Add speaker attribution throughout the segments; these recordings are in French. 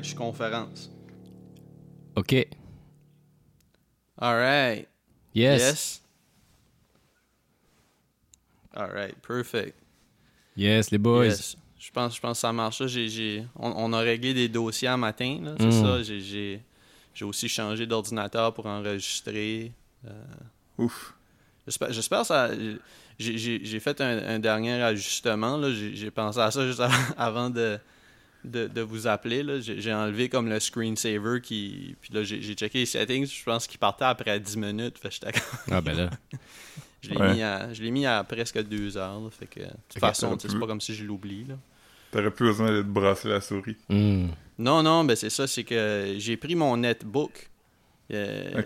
Speaker 1: Je suis conférence.
Speaker 2: OK.
Speaker 1: Alright.
Speaker 2: Yes.
Speaker 1: Yes. Alright, perfect.
Speaker 2: Yes, les boys.
Speaker 1: Yes. Je pense, je pense que ça marche. là. J'ai, j'ai- on, on a réglé des dossiers un matin, là, c'est
Speaker 2: Mm.
Speaker 1: ça. J'ai, j'ai, j'ai aussi changé d'ordinateur pour enregistrer. Euh,
Speaker 3: Ouf.
Speaker 1: J'espère, j'espère que ça. J'ai, fait un, un dernier ajustement. Là. J'ai, j'ai pensé à ça juste avant, avant de, de, de vous appeler. Là. J'ai, j'ai enlevé comme le screensaver qui. Puis là, j'ai, j'ai checké les settings. Je pense qu'il partait après 10 minutes. Fait que
Speaker 2: Ah, ben là.
Speaker 1: je, l'ai
Speaker 3: Ouais.
Speaker 1: mis à, je l'ai mis à presque 2 heures. là. Fait que, de toute façon,
Speaker 3: t'aurais
Speaker 1: tu sais, c'est pas comme si je l'oublie. Là.
Speaker 3: T'aurais plus besoin de te brasser la souris.
Speaker 2: Hmm.
Speaker 1: Non, non, ben c'est ça. C'est que j'ai pris mon netbook. Euh.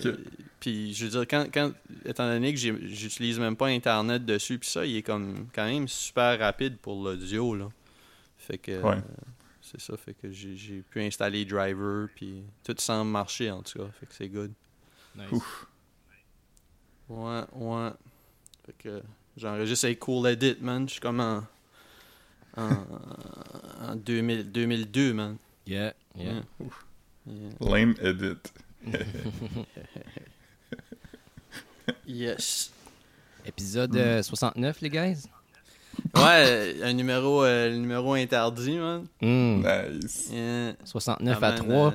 Speaker 1: Puis, je veux dire, quand, quand, étant donné que j'ai- j'utilise même pas Internet dessus, puis ça, il est comme quand même super rapide pour l'audio, là. Fait que,
Speaker 3: Ouais.
Speaker 1: euh, c'est ça, fait que j'ai pu installer Driver, puis tout semble marcher, en tout cas, fait que c'est good.
Speaker 2: Nice.
Speaker 3: Ouf.
Speaker 1: Ouais, ouais. Fait que j'enregistre avec Cool Edit, man. Je suis comme en, en, en 2000 2002, man.
Speaker 2: Yeah, yeah.
Speaker 3: Lame edit.
Speaker 1: Yes.
Speaker 2: Épisode euh, 69, les guys?
Speaker 1: Ouais, un numéro, euh, le numéro interdit, man.
Speaker 2: Hmm.
Speaker 3: Nice.
Speaker 1: Yeah.
Speaker 2: 69
Speaker 1: Ah,
Speaker 2: à
Speaker 1: man,
Speaker 2: 3.
Speaker 1: euh,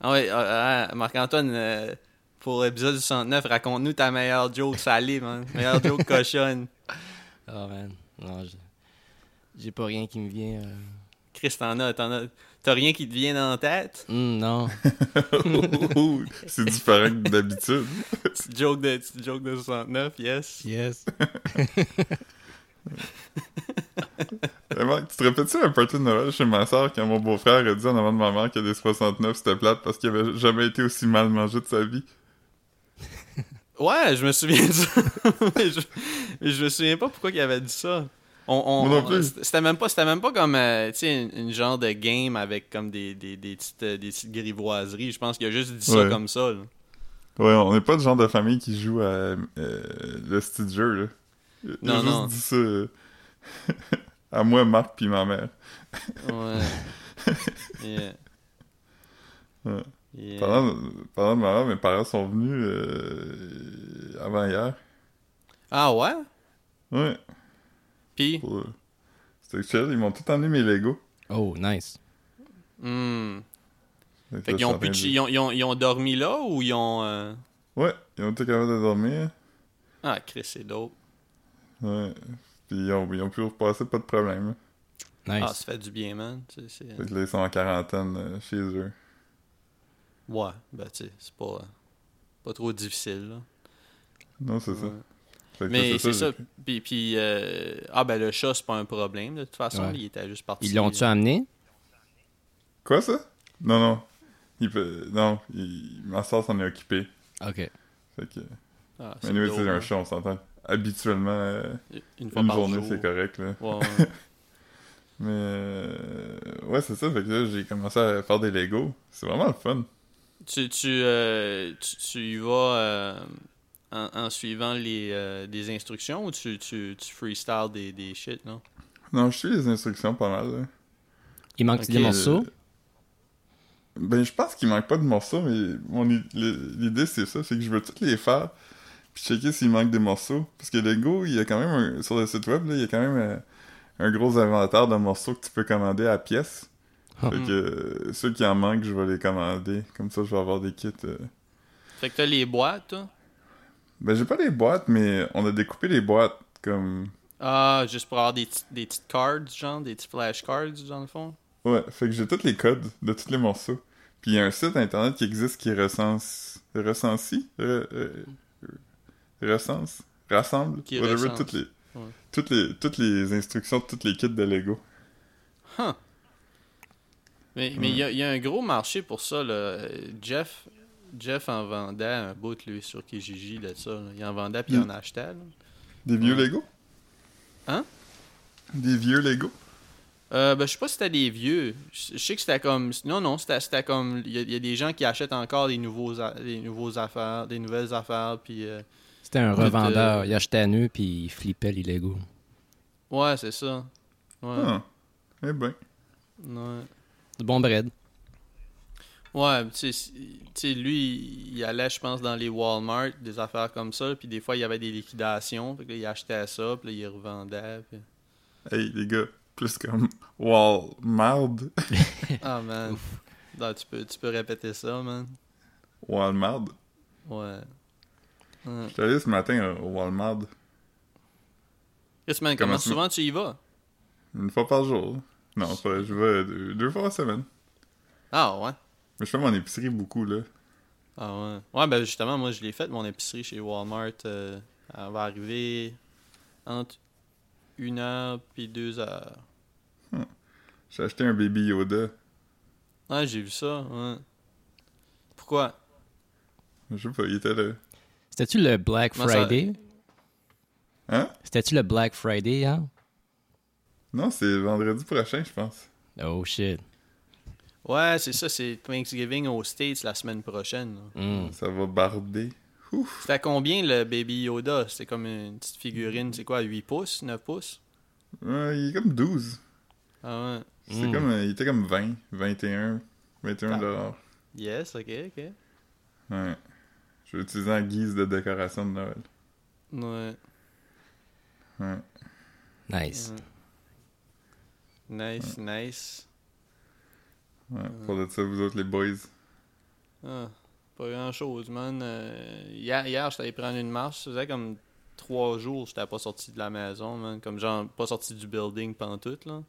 Speaker 1: Ah ouais, ah, ah, Marc-Antoine, euh, pour l'épisode 69, raconte-nous ta meilleure joke salée, man. Meilleure joke cochonne.
Speaker 2: Oh, man. Non, j'ai- pas rien qui me vient. euh.
Speaker 1: Chris, t'en as, t'en as. T'as rien qui te vient dans la tête?
Speaker 2: Hmm, non.
Speaker 3: C'est différent que d'habitude.
Speaker 1: Petite joke de, joke de 69, yes.
Speaker 2: Yes.
Speaker 3: Tu te rappelles-tu un party de Noël chez ma soeur quand mon beau-frère a dit en avant de ma mère que des 69 c'était plate parce qu'il avait jamais été aussi mal mangé de sa vie?
Speaker 1: Ouais, je me souviens de ça. mais, je, me souviens pas pourquoi il avait dit ça. On, on- c'était même pas, c'était même pas comme, euh, tu sais, une, une genre de game avec comme des, des, des petites, euh, des petites grivoiseries. Je pense qu'il a juste dit ça comme ça. là.
Speaker 3: Ouais, on n'est pas le genre de famille qui joue à euh, le style jeu, là.
Speaker 1: Non,
Speaker 3: juste
Speaker 1: non.
Speaker 3: dit ça euh, à moi, Marc, puis ma mère.
Speaker 1: Ouais. yeah.
Speaker 3: Ouais.
Speaker 1: Yeah.
Speaker 3: Pendant, pendant ma mère, mes parents sont venus euh, avant hier.
Speaker 1: Ah ouais?
Speaker 3: Ouais.
Speaker 1: Puis,
Speaker 3: euh, C'était chill, ils m'ont tout emmené mes Legos.
Speaker 2: Oh, nice.
Speaker 1: hmm.
Speaker 3: Fait
Speaker 1: qu'ils ont,
Speaker 3: de-
Speaker 1: ils, ont, ils, ont, ils ont dormi là ou ils ont. euh,
Speaker 3: Ouais, ils ont été capables de dormir.
Speaker 1: Ah, Chris, c'est dope.
Speaker 3: Ouais. Puis ils ont, ils ont pu repasser, pas de problème.
Speaker 2: Nice.
Speaker 1: Ah, ça fait du bien, man. Tu sais,
Speaker 3: Fait que là, ils sont en quarantaine euh, chez eux.
Speaker 1: Ouais, ben, tu sais, c'est pas, pas trop difficile, là.
Speaker 3: Non, c'est ça.
Speaker 1: Ouais. Mais c'est ça.
Speaker 3: j'ai-
Speaker 1: Puis, puis euh, ah, ben, le chat, c'est pas un problème, de toute façon.
Speaker 2: Ouais.
Speaker 1: Il était juste parti.
Speaker 2: Ils l'ont-tu amené?
Speaker 3: Quoi, ça? Non, non. Il peut... Non, il... ma soeur s'en est occupée.
Speaker 2: OK.
Speaker 3: Fait que...
Speaker 1: Ah,
Speaker 3: Mais anyway, c'est un
Speaker 1: hein.
Speaker 3: chat, on s'entend. Habituellement, euh,
Speaker 1: Une fois
Speaker 3: une
Speaker 1: par
Speaker 3: journée,
Speaker 1: jour.
Speaker 3: c'est correct, là.
Speaker 1: Ouais, ouais.
Speaker 3: Mais... euh, Ouais, c'est ça. Fait que là, j'ai commencé à faire des Legos. C'est vraiment le fun.
Speaker 1: tu, tu, euh, tu, tu y vas euh, en, en suivant les, euh, des instructions ou tu, tu, tu freestyle des, des shit, non?
Speaker 3: Non, je suis les instructions pas mal, là.
Speaker 2: Il manque des morceaux?
Speaker 3: Euh, Ben, je pense qu'il manque pas de morceaux, mais mon l'idée, c'est ça. C'est que je veux toutes les faire, puis checker s'il manque des morceaux. Parce que Lego, il y a quand même, un- sur le site web, là, il y a quand même euh, un gros inventaire de morceaux que tu peux commander à pièce.
Speaker 2: Ah.
Speaker 3: Fait que euh, ceux qui en manquent, je vais les commander. Comme ça, je vais avoir des kits. euh.
Speaker 1: Fait que t'as les boîtes, toi?
Speaker 3: Ben, j'ai pas les boîtes, mais on a découpé les boîtes comme...
Speaker 1: Ah, juste pour avoir des, des petites cards, genre, des petits flashcards, dans le fond?
Speaker 3: Ouais, fait que j'ai tous les codes de tous les morceaux. Puis il y a un site internet qui existe qui recense... Recensie? Re- re- recense? Rassemble?
Speaker 1: Qui
Speaker 3: Whatever,
Speaker 1: recense.
Speaker 3: toutes les...
Speaker 1: Ouais.
Speaker 3: Toutes les, toutes les instructions de tous les kits de Lego.
Speaker 1: Huh. Mais mais il y, a- il y a un gros marché pour ça, là. Jeff, Jeff en vendait un bout, lui, sur Kijiji, de ça. là. Il en vendait puis il en achetait, là.
Speaker 3: Des vieux
Speaker 1: Ouais.
Speaker 3: Lego?
Speaker 1: Hein?
Speaker 3: Des vieux Lego?
Speaker 1: Euh, ben, je sais pas si c'était des vieux. Je sais que c'était comme. Non, non, c'était comme. Il y, a- il y a des gens qui achètent encore des nouveaux, a- des nouveaux affaires, des nouvelles affaires, puis. euh,
Speaker 2: C'était un revendeur. Il achetait à nu, puis il flippait les Legos.
Speaker 1: Ouais, c'est ça. Ouais.
Speaker 3: Ah. Eh ben.
Speaker 1: ouais.
Speaker 2: Du bon bread.
Speaker 1: Ouais, tu sais, lui, il allait, je pense, dans les Walmart, des affaires comme ça, puis des fois, il y avait des liquidations, là, il achetait ça, puis là, il revendait, puis...
Speaker 3: Hey, les gars, plus comme Walmart.
Speaker 1: Ah, man. Non, tu, peux, tu peux répéter ça, man.
Speaker 3: Walmart?
Speaker 1: Ouais. Ouais.
Speaker 3: J'étais allé ce matin au Walmart.
Speaker 1: Man,
Speaker 3: Comment
Speaker 1: comment
Speaker 3: tu-
Speaker 1: souvent tu y vas?
Speaker 3: Une fois par jour. Non, pas, je vais deux, deux fois par semaine.
Speaker 1: Ah, ouais.
Speaker 3: Mais je fais mon épicerie beaucoup, là.
Speaker 1: Ah, ouais. Ouais, ben, justement, moi, je l'ai fait, mon épicerie chez Walmart. euh, elle va arriver entre une heure puis deux heures.
Speaker 3: J'ai acheté un Baby Yoda.
Speaker 1: Ouais, j'ai vu ça, ouais. Pourquoi?
Speaker 3: Je sais pas, il était là.
Speaker 2: C'était-tu le Black
Speaker 1: Comment ça-
Speaker 2: Friday?
Speaker 3: Hein?
Speaker 2: C'était-tu le Black Friday, hein?
Speaker 3: Non, c'est vendredi prochain, je pense.
Speaker 2: Oh shit.
Speaker 1: Ouais, c'est ça, c'est Thanksgiving aux States la semaine prochaine. là.
Speaker 2: Mm.
Speaker 3: Ça va barder. Ouf.
Speaker 1: C'était à combien le Baby Yoda? C'était comme une petite figurine, c'est quoi, 8 pouces, 9 pouces?
Speaker 3: Ouais, il est comme 12.
Speaker 1: Ah ouais.
Speaker 3: C'est
Speaker 2: Mm.
Speaker 3: comme, euh, il était comme 20, 21, 21
Speaker 1: Ah.
Speaker 3: dollars.
Speaker 1: Yes, ok, ok.
Speaker 3: Ouais. Je vais l'utiliser en guise de décoration de Noël.
Speaker 1: Ouais.
Speaker 3: Ouais.
Speaker 2: Nice.
Speaker 1: ouais. Nice, nice.
Speaker 3: Ouais. Pour de ça, vous autres, les boys.
Speaker 1: Ah, pas grand chose, man. Euh, hier, hier j'étais allé prendre une marche. Ça faisait comme trois jours j'étais pas sorti de la maison, man. Comme genre, pas sorti du building pendant tout, là.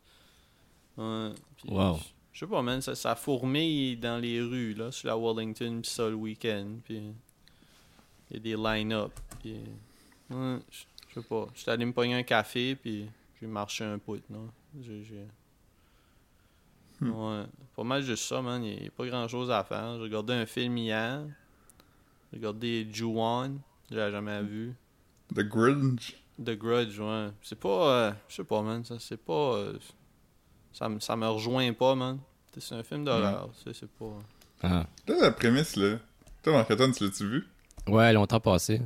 Speaker 1: Ouais. Puis,
Speaker 2: Wow.
Speaker 1: Je sais pas, man. Ça, ça fourmille dans les rues, là, sur la Wellington, pis ça le week-end. Puis il y a des line-up. Puis, ouais, je sais pas. J'étais allé me pogner un café, puis j'ai marché un poutre, là. J'ai.
Speaker 3: Hmm.
Speaker 1: Ouais. Pas mal juste ça, man. Il n'y a pas grand chose à faire. J'ai regardé un film hier. J'ai regardé Ju-On. Je l'ai jamais vu.
Speaker 3: The Grudge?
Speaker 1: The Grudge, ouais. C'est pas. euh, je sais pas, man. Ça, c'est pas. euh, ça, me- ça me rejoint pas, man. C'est un film d'horreur. C'est c'est pas.
Speaker 2: Ah.
Speaker 3: Là, la prémisse, là. Toi, Marc-Antoine, tu l'as-tu vu?
Speaker 2: Ouais, longtemps passé.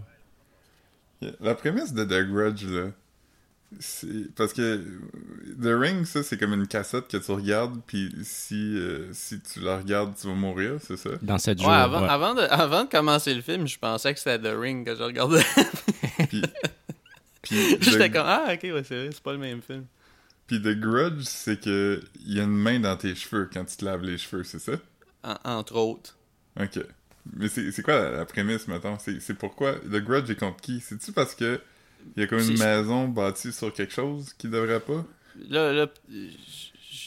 Speaker 3: La prémisse de The Grudge, là. C'est. Parce que. The Ring, ça, c'est comme une cassette que tu regardes, puis si, euh, si tu la regardes, tu vas mourir, c'est ça?
Speaker 2: Dans cette
Speaker 1: Ouais,
Speaker 2: jours.
Speaker 1: avant,
Speaker 2: ouais.
Speaker 1: Avant, de, avant de commencer le film, je pensais que c'était The Ring que je regardais.
Speaker 3: Puis. puis
Speaker 1: J'étais
Speaker 3: The-
Speaker 1: comme, ah, ok, ouais, c'est vrai, c'est pas le même film.
Speaker 3: Puis The Grudge, c'est que. Il y a une main dans tes cheveux quand tu te laves les cheveux, c'est ça?
Speaker 1: En- entre autres.
Speaker 3: Ok. Mais c'est quoi la, la prémisse, mettons? C'est pourquoi The Grudge est contre qui? C'est-tu parce que il y a comme une maison bâtie sur quelque chose qui devrait pas?
Speaker 1: Là, là,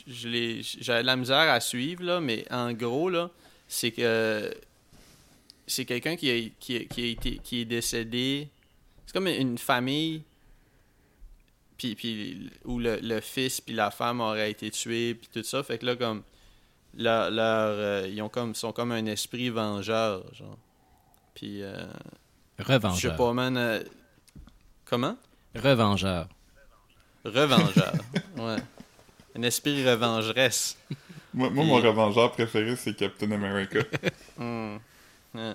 Speaker 1: j'avais de la misère à suivre, là, mais en gros, là, c'est que c'est quelqu'un qui, a, qui, a- qui, a été, qui est décédé. C'est comme une famille puis, puis où le, le fils puis la femme auraient été tués puis tout ça. Fait que là, comme, leur, leur, euh, ils ont comme, sont comme un esprit vengeur, genre. Puis, euh, je sais
Speaker 2: Revengeur.
Speaker 1: pas, man. euh, comment?
Speaker 2: Revengeur.
Speaker 1: Revengeur. ouais. Un esprit revengeresse.
Speaker 3: Moi, moi
Speaker 1: Puis-
Speaker 3: mon revengeur préféré, c'est Captain America.
Speaker 1: Hmm. Ouais.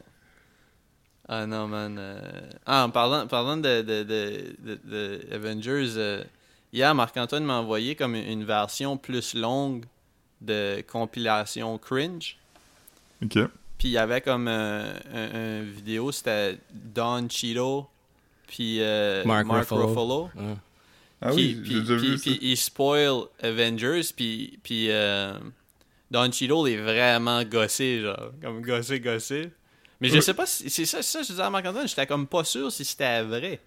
Speaker 1: Ah non, man. euh, Ah, en parlant, parlant de, de, de, de- de Avengers, euh, hier, Marc-Antoine m'a envoyé comme une version plus longue de compilation cringe.
Speaker 3: ok.
Speaker 1: Puis il y avait comme un, un- un vidéo, c'était Don Cheeto, puis euh,
Speaker 2: Mark
Speaker 1: Mark,
Speaker 2: Ruffalo.
Speaker 3: Ah
Speaker 1: Puis-
Speaker 3: oui,
Speaker 1: puis-
Speaker 3: déjà
Speaker 1: puis-
Speaker 3: vu ça.
Speaker 1: Puis il spoil Avengers, puis, puis euh, Don Cheadle est vraiment gossé, genre, comme gossé, gossé. Mais je
Speaker 3: Oui.
Speaker 1: sais pas si c'est ça, c'est ça, je disais à Marc-Antoine, j'étais comme pas sûr si c'était vrai.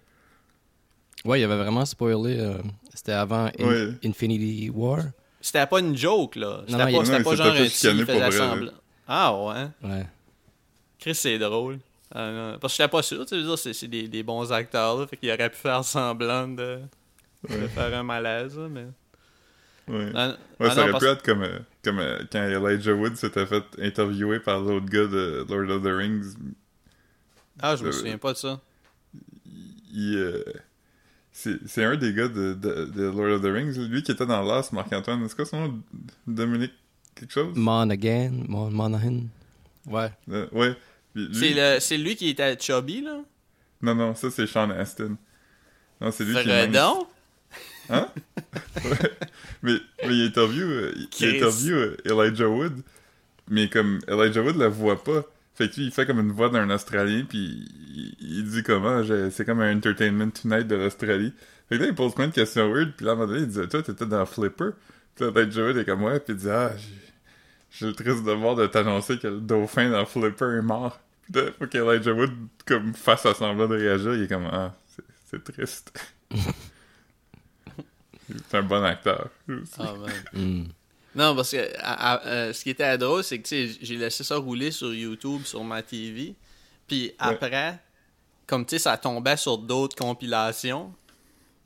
Speaker 2: Ouais, il avait vraiment spoilé. euh, C'était avant In-
Speaker 3: Ouais.
Speaker 1: Euh,
Speaker 2: Infinity War.
Speaker 1: C'était pas une joke, là. C'était
Speaker 2: non,
Speaker 1: pas,
Speaker 3: non,
Speaker 1: pas genre un petit, faisait. Ah ouais.
Speaker 2: Ouais.
Speaker 1: Chris, c'est drôle. Non. Parce que j'étais pas sûr, tu veux dire, c'est c'est des, des bons acteurs, là, fait qu'il aurait pu faire semblant de, faire un malaise, là, mais...
Speaker 3: Ouais.
Speaker 1: Ah,
Speaker 3: Ouais,
Speaker 1: ah
Speaker 3: ça
Speaker 1: non,
Speaker 3: aurait
Speaker 1: parce-
Speaker 3: pu être comme, euh, comme euh, quand Elijah Wood s'était fait interviewer par l'autre gars de Lord of the Rings.
Speaker 1: ah, je me
Speaker 3: Euh,
Speaker 1: souviens pas de ça.
Speaker 3: Il, euh, c'est c'est un des gars de, de, de Lord of the Rings, lui qui était dans l'as, Marc-Antoine. Est-ce que son nom? Dominique quelque chose?
Speaker 2: Monaghan. Mon Monaghan. Ouais.
Speaker 3: Euh, Ouais.
Speaker 1: C'est le- c'est lui qui était chubby, là?
Speaker 3: Non, non, ça c'est Sean Astin. Non, c'est lui qui est mince. Hein? ouais. Mais, mais il interview, euh, il- il interview euh, Elijah Wood. mais comme Elijah Wood la voit pas. Fait que lui, il fait comme une voix d'un Australien, puis il, il dit comment, c'est comme un Entertainment Tonight de l'Australie. Fait que là, il pose plein de questions weird, puis là, à un moment donné, il dit, toi, t'étais dans Flipper? Puis là, Elijah Wood est comme, ouais, puis il dit, ah, j'ai- le triste devoir de t'annoncer que le dauphin dans Flipper est mort. Puis là, faut qu'Elijah Wood, comme, fasse à semblant de réagir, il est comme, ah, c'est- triste. c'est un bon acteur. aussi.
Speaker 1: Ah, man.
Speaker 2: Hmm.
Speaker 1: Non, parce que à- à- euh, ce qui était drôle, c'est que j'ai laissé ça rouler sur YouTube, sur ma TV. Puis après, comme tu sais, ça tombait sur d'autres compilations.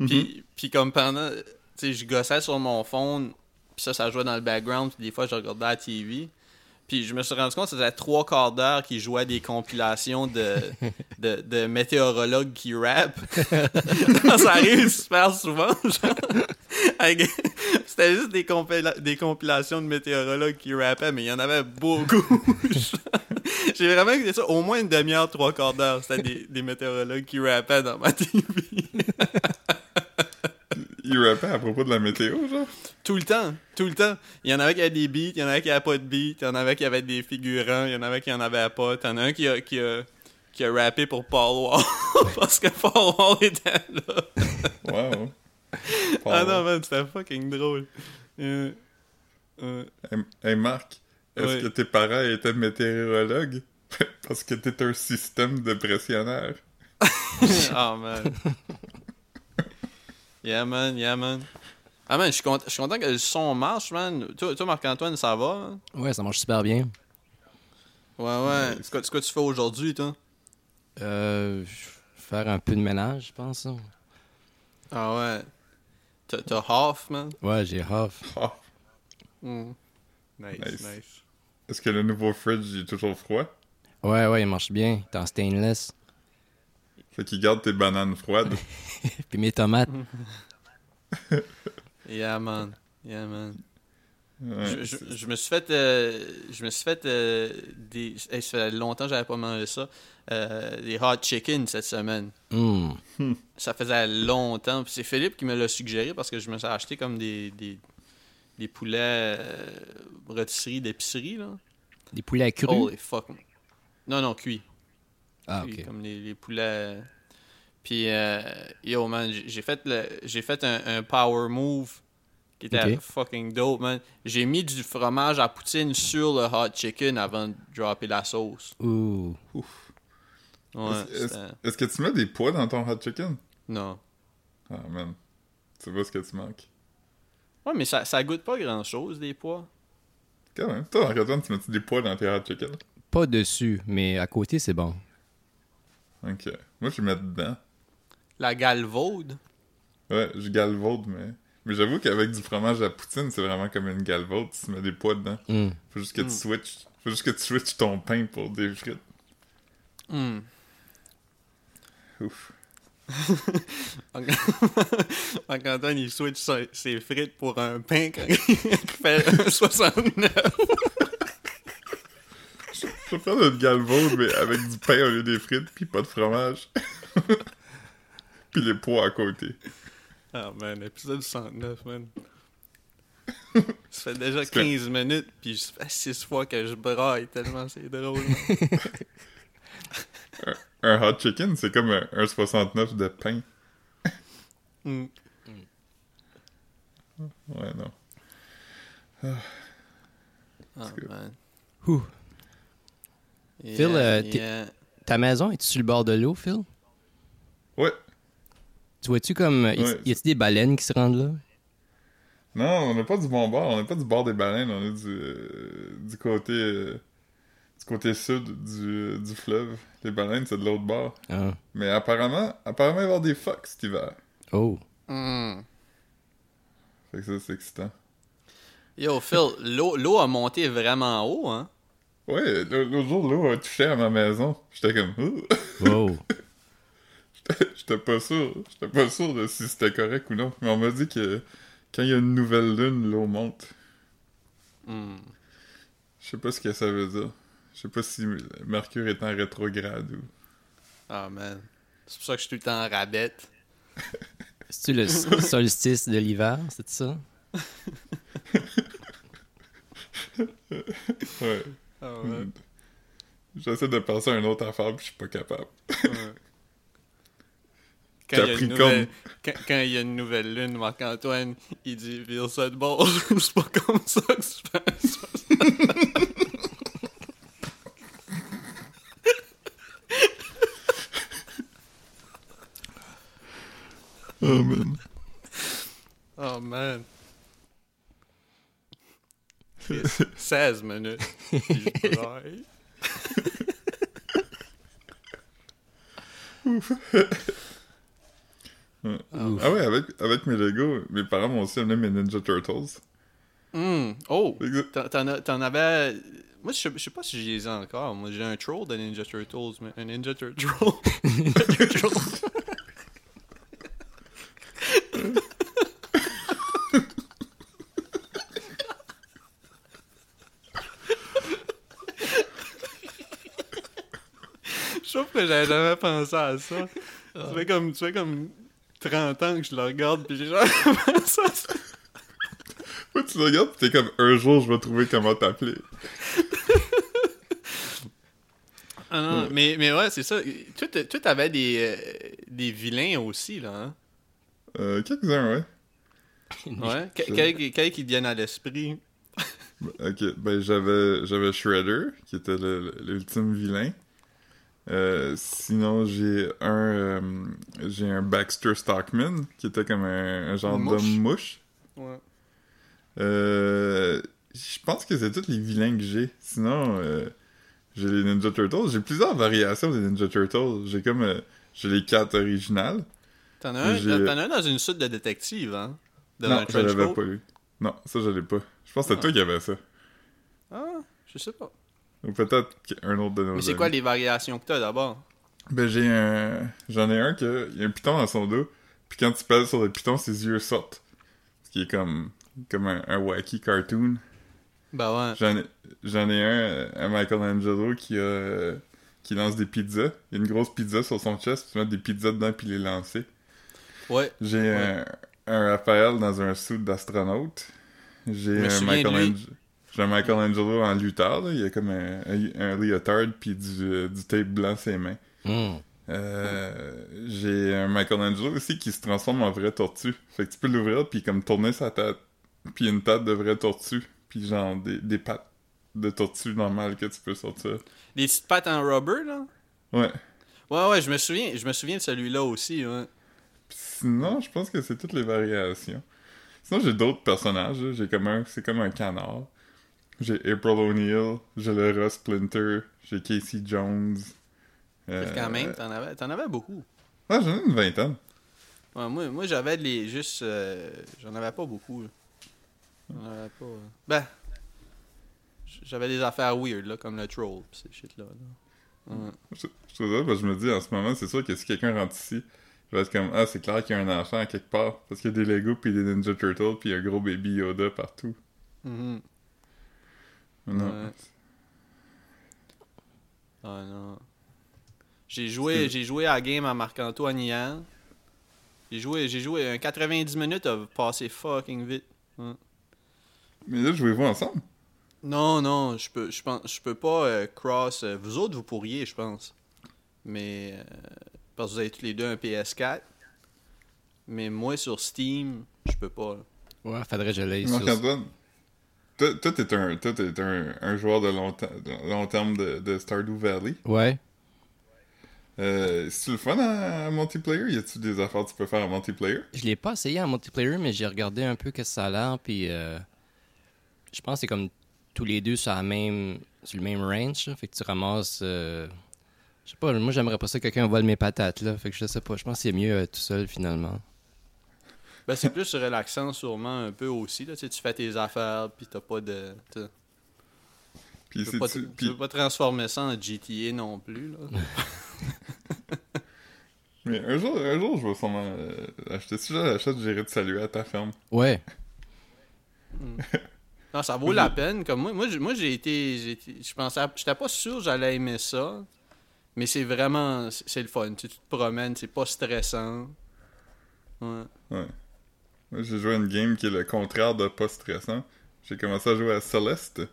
Speaker 1: Puis, puis comme pendant, tu sais, je gossais sur mon phone, puis ça, ça jouait dans le background, puis des fois, je regardais la TV. Puis je me suis rendu compte que ça faisait trois quarts d'heure qu'ils jouaient des compilations de, de, de météorologues qui rappent. ça arrive super souvent, C'était juste des, compila- des compilations de météorologues qui rappaient, mais il y en avait beaucoup. J'ai vraiment écouté ça au moins une demi-heure, trois quarts d'heure. C'était des, des météorologues qui rappaient dans ma TV.
Speaker 3: Il rappait à propos de la météo, genre.
Speaker 1: Tout le temps, tout le temps. Il y en avait qui avaient des beats, il y en avait qui n'avaient pas de beats, il y en avait qui avaient des figurants, il y en avait qui en avaient pas. T'en as un qui a, qui a, qui a rappé pour Paul Wall parce que Paul Wall était là.
Speaker 3: Wow.
Speaker 1: Ah non, man, c'était fucking drôle. Euh, euh,
Speaker 3: Hey, hey, Marc, est-ce
Speaker 1: Ouais.
Speaker 3: que tes parents étaient météorologues? Parce que t'es un système de pressionnaire.
Speaker 1: oh man. Yeah man, yeah man. Ah man, je suis content, je suis content que le son marche, man. Toi, toi Marc-Antoine, ça va? hein?
Speaker 2: Ouais, ça marche super bien.
Speaker 1: Ouais, ouais. C'est quoi, c'est quoi tu fais aujourd'hui, toi?
Speaker 2: Euh, faire un peu de ménage, je pense. hein.
Speaker 1: Ah ouais. T'as off, man?
Speaker 2: Ouais, j'ai off.
Speaker 3: Ah,
Speaker 1: Mm. Nice,
Speaker 3: Nice.
Speaker 1: nice.
Speaker 3: Est-ce que le nouveau fridge est toujours froid?
Speaker 2: Ouais, ouais, il marche bien. T'es en stainless.
Speaker 3: Fait qu'il garde tes bananes froides.
Speaker 2: Puis mes tomates.
Speaker 1: Yeah man. Yeah man.
Speaker 3: Ouais,
Speaker 1: Je, je-
Speaker 3: c'est-
Speaker 1: je me suis fait euh, je me suis fait euh, des hey, ça fait longtemps que j'avais pas mangé ça euh, des hot chicken cette semaine
Speaker 2: Hmm.
Speaker 1: ça faisait longtemps c'est Philippe qui me l'a suggéré parce que je me suis acheté comme des des, des poulets euh, rôtisserie d'épicerie là
Speaker 2: Des poulets crus.
Speaker 1: holy fuck non non cuit
Speaker 2: ah.
Speaker 1: Comme les, les poulets. Puis, euh, yo, man, j'ai fait, le, j'ai fait un, un power move qui était fucking dope, man. J'ai mis du fromage à poutine sur le hot chicken avant de dropper la sauce.
Speaker 2: Ouh.
Speaker 1: Ouais,
Speaker 3: Est-ce-
Speaker 1: c'était-
Speaker 3: Est-ce est-ce que tu mets des pois dans ton hot chicken?
Speaker 1: Non.
Speaker 3: Ah, man. Tu vois ce que tu manques.
Speaker 1: Ouais, mais ça, ça goûte pas grand-chose, des pois.
Speaker 3: Quand même. Toi, Marc-Antoine, tu mets des pois dans tes hot chicken?
Speaker 2: Pas dessus, mais à côté, c'est bon.
Speaker 3: Ok. Moi, je mets dedans.
Speaker 1: La galvaude?
Speaker 3: Ouais, je galvaude, mais... Mais j'avoue qu'avec du fromage à poutine, c'est vraiment comme une galvaude. Tu mets des pois dedans.
Speaker 2: Hmm.
Speaker 3: Faut juste que tu
Speaker 1: Mm.
Speaker 3: switches. Faut juste que tu switches ton pain pour des frites.
Speaker 1: Hmm.
Speaker 3: Ouf.
Speaker 1: Marc-Antoine, il switch ses frites pour un pain quand il fait un 69.
Speaker 3: Je vais prendre une galvaude, mais avec du pain au lieu des frites, puis pas de fromage. puis les pois à côté.
Speaker 1: Ah man, épisode 109, man. Ça fait déjà
Speaker 3: que-
Speaker 1: 15 minutes, puis ça fait 6 fois que je braille tellement c'est drôle.
Speaker 3: Un hot chicken, c'est comme un, un 69 de pain.
Speaker 1: Hmm.
Speaker 3: Ouais, non.
Speaker 1: Ah man.
Speaker 2: Ouh.
Speaker 1: Yeah,
Speaker 2: Phil, euh, t'es-
Speaker 1: yeah.
Speaker 2: Ta maison, es-tu sur le bord de l'eau, Phil?
Speaker 3: Ouais.
Speaker 2: Tu vois-tu comme. y-
Speaker 3: Ouais.
Speaker 2: Y a-tu des baleines qui se rendent là?
Speaker 3: Non, on n'est pas du bon bord, on n'est pas du bord des baleines, on est du, euh, du côté euh, du côté sud du, du fleuve. Les baleines, c'est de l'autre bord.
Speaker 2: Ah.
Speaker 3: Mais apparemment, apparemment, il va y avoir des phoques cet hiver.
Speaker 2: Oh.
Speaker 1: Hmm.
Speaker 3: Fait que ça, c'est excitant.
Speaker 1: Yo, Phil, l'eau l'eau a monté vraiment haut, hein?
Speaker 3: Ouais, l'autre jour, l'eau a touché à ma maison. J'étais comme...
Speaker 2: Oh.
Speaker 3: J'étais pas sûr. J'étais pas sûr de si c'était correct ou non. Mais on m'a dit que quand il y a une nouvelle lune, l'eau monte.
Speaker 1: Hmm.
Speaker 3: Je sais pas ce que ça veut dire. Je sais pas si Mercure est en rétrograde ou...
Speaker 1: Ah man. C'est pour ça que je suis tout le temps en rabette.
Speaker 2: C'est-tu le solstice de l'hiver, c'est ça?
Speaker 3: Ouais.
Speaker 1: Ah ouais.
Speaker 3: J'essaie de penser à une autre affaire, puis je suis pas capable.
Speaker 1: Ouais. Quand il, y a une
Speaker 3: Capricorne.
Speaker 1: nouvelle, quand, quand il y a une nouvelle lune, Marc-Antoine, il dit Feel ça de bord. c'est pas comme ça que se passe.
Speaker 3: Oh man.
Speaker 1: Oh man. Chris, 16 minutes. Braille.
Speaker 3: Ouais. Ah ouais, avec, avec mes Lego, mes parents m'ont aussi amené mes Ninja Turtles.
Speaker 1: Hmm. Oh! T'en- avais. Moi, je sais, pas si les ai encore. Moi, j'ai un troll de Ninja Turtles, mais un Ninja Turtle. Turtle. J'avais jamais pensé à ça. Ça fait comme, ça fait comme 30 ans que je le regarde, puis j'ai jamais pensé à ça.
Speaker 3: Ouais, tu le regardes, pis t'es comme, un jour, je vais trouver comment t'appeler.
Speaker 1: Ah non, mais, mais ouais, c'est ça. Toi, t'a- toi, t'avais des, euh, des vilains aussi, là, hein?
Speaker 3: Euh, quelques-uns, ouais.
Speaker 1: Ouais. Que- Quels qui, viennent à l'esprit?
Speaker 3: Ok, ben j'avais j'avais Shredder, qui était l'ultime vilain. Euh, sinon, j'ai un euh, j'ai un Baxter Stockman, qui était comme un, un genre d'homme mouche.
Speaker 1: Ouais.
Speaker 3: Euh, je pense que c'est tous les vilains que j'ai. Sinon, j'ai les Ninja Turtles. J'ai plusieurs variations des Ninja Turtles. J'ai comme j'ai les quatre originales.
Speaker 1: T'en as, un, un dans une suite de détective, hein?
Speaker 3: Non, je l'avais pas lu. Non, ça je l'ai pas. Je pense que c'est
Speaker 1: Ah.
Speaker 3: toi qui avais ça.
Speaker 1: Ah, je sais pas.
Speaker 3: Ou peut-être un autre de nos
Speaker 1: Mais c'est quoi les variations que t'as d'abord?
Speaker 3: Ben j'ai un... J'en ai un que... Il y a un piton dans son dos, puis quand tu pèses sur le piton, ses yeux sortent. Ce qui est comme... Comme un, un wacky cartoon.
Speaker 1: Ben ouais.
Speaker 3: J'en ai... Ai un, euh, un Michelangelo qui a... Qui lance des pizzas. Il y a une grosse pizza sur son chest, puis tu mets des pizzas dedans, puis les lancer.
Speaker 1: Ouais.
Speaker 3: J'ai un... un Raphaël dans un suit d'astronaute. J'ai un. Michelangelo... J'ai un Michelangelo en lutteur, là. Il y a comme un, un, un leotard, puis du, euh, du tape blanc sur les mains.
Speaker 2: Hmm.
Speaker 3: Euh, j'ai un Michelangelo aussi qui se transforme en vraie tortue. Fait que tu peux l'ouvrir puis comme tourner sa tête. Puis une tête de vraie tortue. Puis genre des, des pattes de tortue normales que tu peux sortir.
Speaker 1: Les petites pattes en rubber, là?
Speaker 3: Ouais.
Speaker 1: Ouais, ouais, je me souviens, je me souviens de celui-là aussi, ouais.
Speaker 3: Puis sinon, je pense que c'est toutes les variations. Sinon, j'ai d'autres personnages. J'ai comme un... C'est comme un canard. J'ai April O'Neil. J'ai Ross Splinter. J'ai Casey Jones. Euh,
Speaker 1: Quand même, t'en avais, t'en avais beaucoup.
Speaker 3: Ouais, j'en ai une vingtaine.
Speaker 1: Ouais, moi, moi j'avais les juste. euh, j'en avais pas beaucoup. J'en avais pas. euh. Ben. J'avais des affaires weird, là, comme le troll, pis ces shit-là. là. Ouais.
Speaker 3: Je, je je me dis en ce moment, c'est sûr que si quelqu'un rentre ici, je vais être comme Ah, c'est clair qu'il y a un enfant à quelque part. Parce qu'il y a des Lego, puis des Ninja Turtles, puis un gros baby Yoda partout.
Speaker 1: Mhm.
Speaker 3: Non.
Speaker 1: Ouais. Ah non. J'ai joué, j'ai joué à la game à Marc-Antoine hier. J'ai joué, j'ai joué un 90 minutes a passé fucking vite.
Speaker 3: Mais là, jouez-vous ensemble?
Speaker 1: Non, non, je peux, je pense, je peux pas euh, cross. euh, vous autres, vous pourriez, je pense. Mais euh, parce que vous avez tous les deux un PS4. Mais moi sur Steam, je peux pas. là.
Speaker 2: Ouais, faudrait que je l'aille sur...
Speaker 3: Marc-Antoine, toi, t'es un, toi, t'es un, un joueur de long, long terme de, de Stardew Valley.
Speaker 2: Ouais.
Speaker 3: Euh, C'est-tu le fun en, en multiplayer? Y a-tu des affaires que tu peux faire en multiplayer?
Speaker 2: Je l'ai pas essayé en multiplayer, mais j'ai regardé un peu qu'est-ce que ça a l'air, puis euh, je pense que c'est comme tous les deux sur, la même, sur le même range, là, fait que tu ramasses... euh, je sais pas, moi j'aimerais pas ça que quelqu'un vole mes patates, là, fait que je sais pas, je pense que c'est mieux euh, tout seul, finalement.
Speaker 1: Ben, c'est plus relaxant, sûrement, un peu aussi. Là. Tu, sais, tu fais tes affaires, puis t'as pas de.
Speaker 3: Puis
Speaker 1: Tu veux, pas,
Speaker 3: c'est-tu-
Speaker 1: tu
Speaker 3: puis-
Speaker 1: veux pas transformer ça en GTA non plus. Là.
Speaker 3: Mais un jour, un jour, je vais sûrement euh, acheter. Si je l'achète, j'irai te saluer à ta ferme.
Speaker 2: Ouais.
Speaker 1: Non, ça vaut la peine. Comme moi, moi, j'ai- moi j'ai été, j'ai été- je pensais, à- j'étais pas sûr que j'allais aimer ça, mais c'est vraiment, c'est c'est le fun. Tu, sais, tu te promènes, c'est pas stressant. Ouais.
Speaker 3: Ouais. Moi, j'ai joué à une game qui est le contraire de pas stressant. J'ai commencé à jouer à Celeste.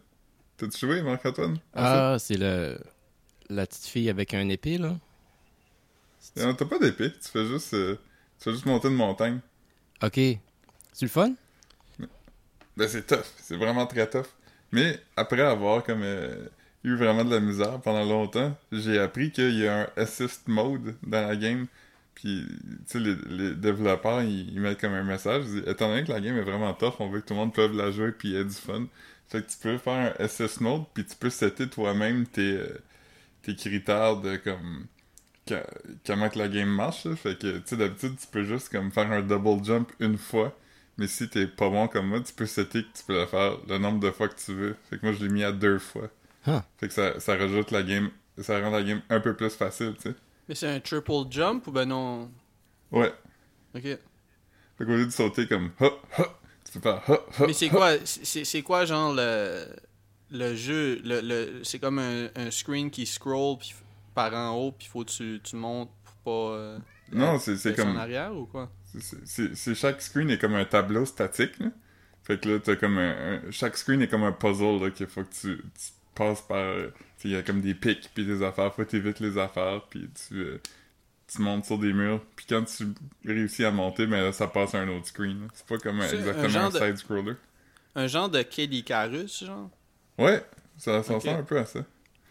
Speaker 3: T'as-tu joué, Marc-Antoine?
Speaker 2: Ah, c'est le... la petite fille avec un épée, là?
Speaker 3: Non, t'as pas d'épée, tu fais juste... euh, tu fais juste monter une montagne.
Speaker 2: Ok. C'est le fun?
Speaker 3: Ben, c'est tough. C'est vraiment très tough. Mais après avoir comme euh, eu vraiment de la misère pendant longtemps, j'ai appris qu'il y a un assist mode dans la game. Puis, tu sais, les, les développeurs, ils, ils mettent comme un message. Ils disent, Étant donné que la game est vraiment tough, on veut que tout le monde puisse la jouer puis ait du fun. Fait que tu peux faire un assist mode, puis tu peux setter toi-même tes, tes critères de comme comment que la game marche. là. Fait que, tu sais, d'habitude, tu peux juste comme faire un double jump une fois. Mais si t'es pas bon comme moi, tu peux setter que tu peux le faire le nombre de fois que tu veux. Fait que moi, je l'ai mis à deux fois.
Speaker 2: Huh.
Speaker 3: Fait que ça, ça rajoute la game, ça rend la game un peu plus facile, tu sais.
Speaker 1: Mais c'est un triple jump ou ben non?
Speaker 3: Ouais.
Speaker 1: Ok.
Speaker 3: Fait qu'au lieu de sauter comme ha, ha, tu peux faire ha, ha.
Speaker 1: Mais c'est quoi, c'est quoi genre le, le jeu, le, le, c'est comme un, un screen qui scroll puis par en haut puis faut que tu, tu montes pour pas... euh,
Speaker 3: Non, c'est c'est
Speaker 1: baisser en
Speaker 3: comme.
Speaker 1: arrière ou quoi?
Speaker 3: c'est- chaque screen est comme un tableau statique, là. Fait que là, t'as comme un, un- Chaque screen est comme un puzzle, là, qu'il faut que tu, tu passes par. euh, Il y a comme des pics, puis des affaires. Faut que t'évites les affaires, puis tu. euh, tu montes sur des murs, puis quand tu réussis à monter, ben là, ça passe à un autre screen. C'est pas comme un-
Speaker 1: C'est un
Speaker 3: exactement un,
Speaker 1: de-
Speaker 3: side-scroller.
Speaker 1: Un genre de Kid Icarus, genre?
Speaker 3: Ouais, ça, ressemble un peu à ça.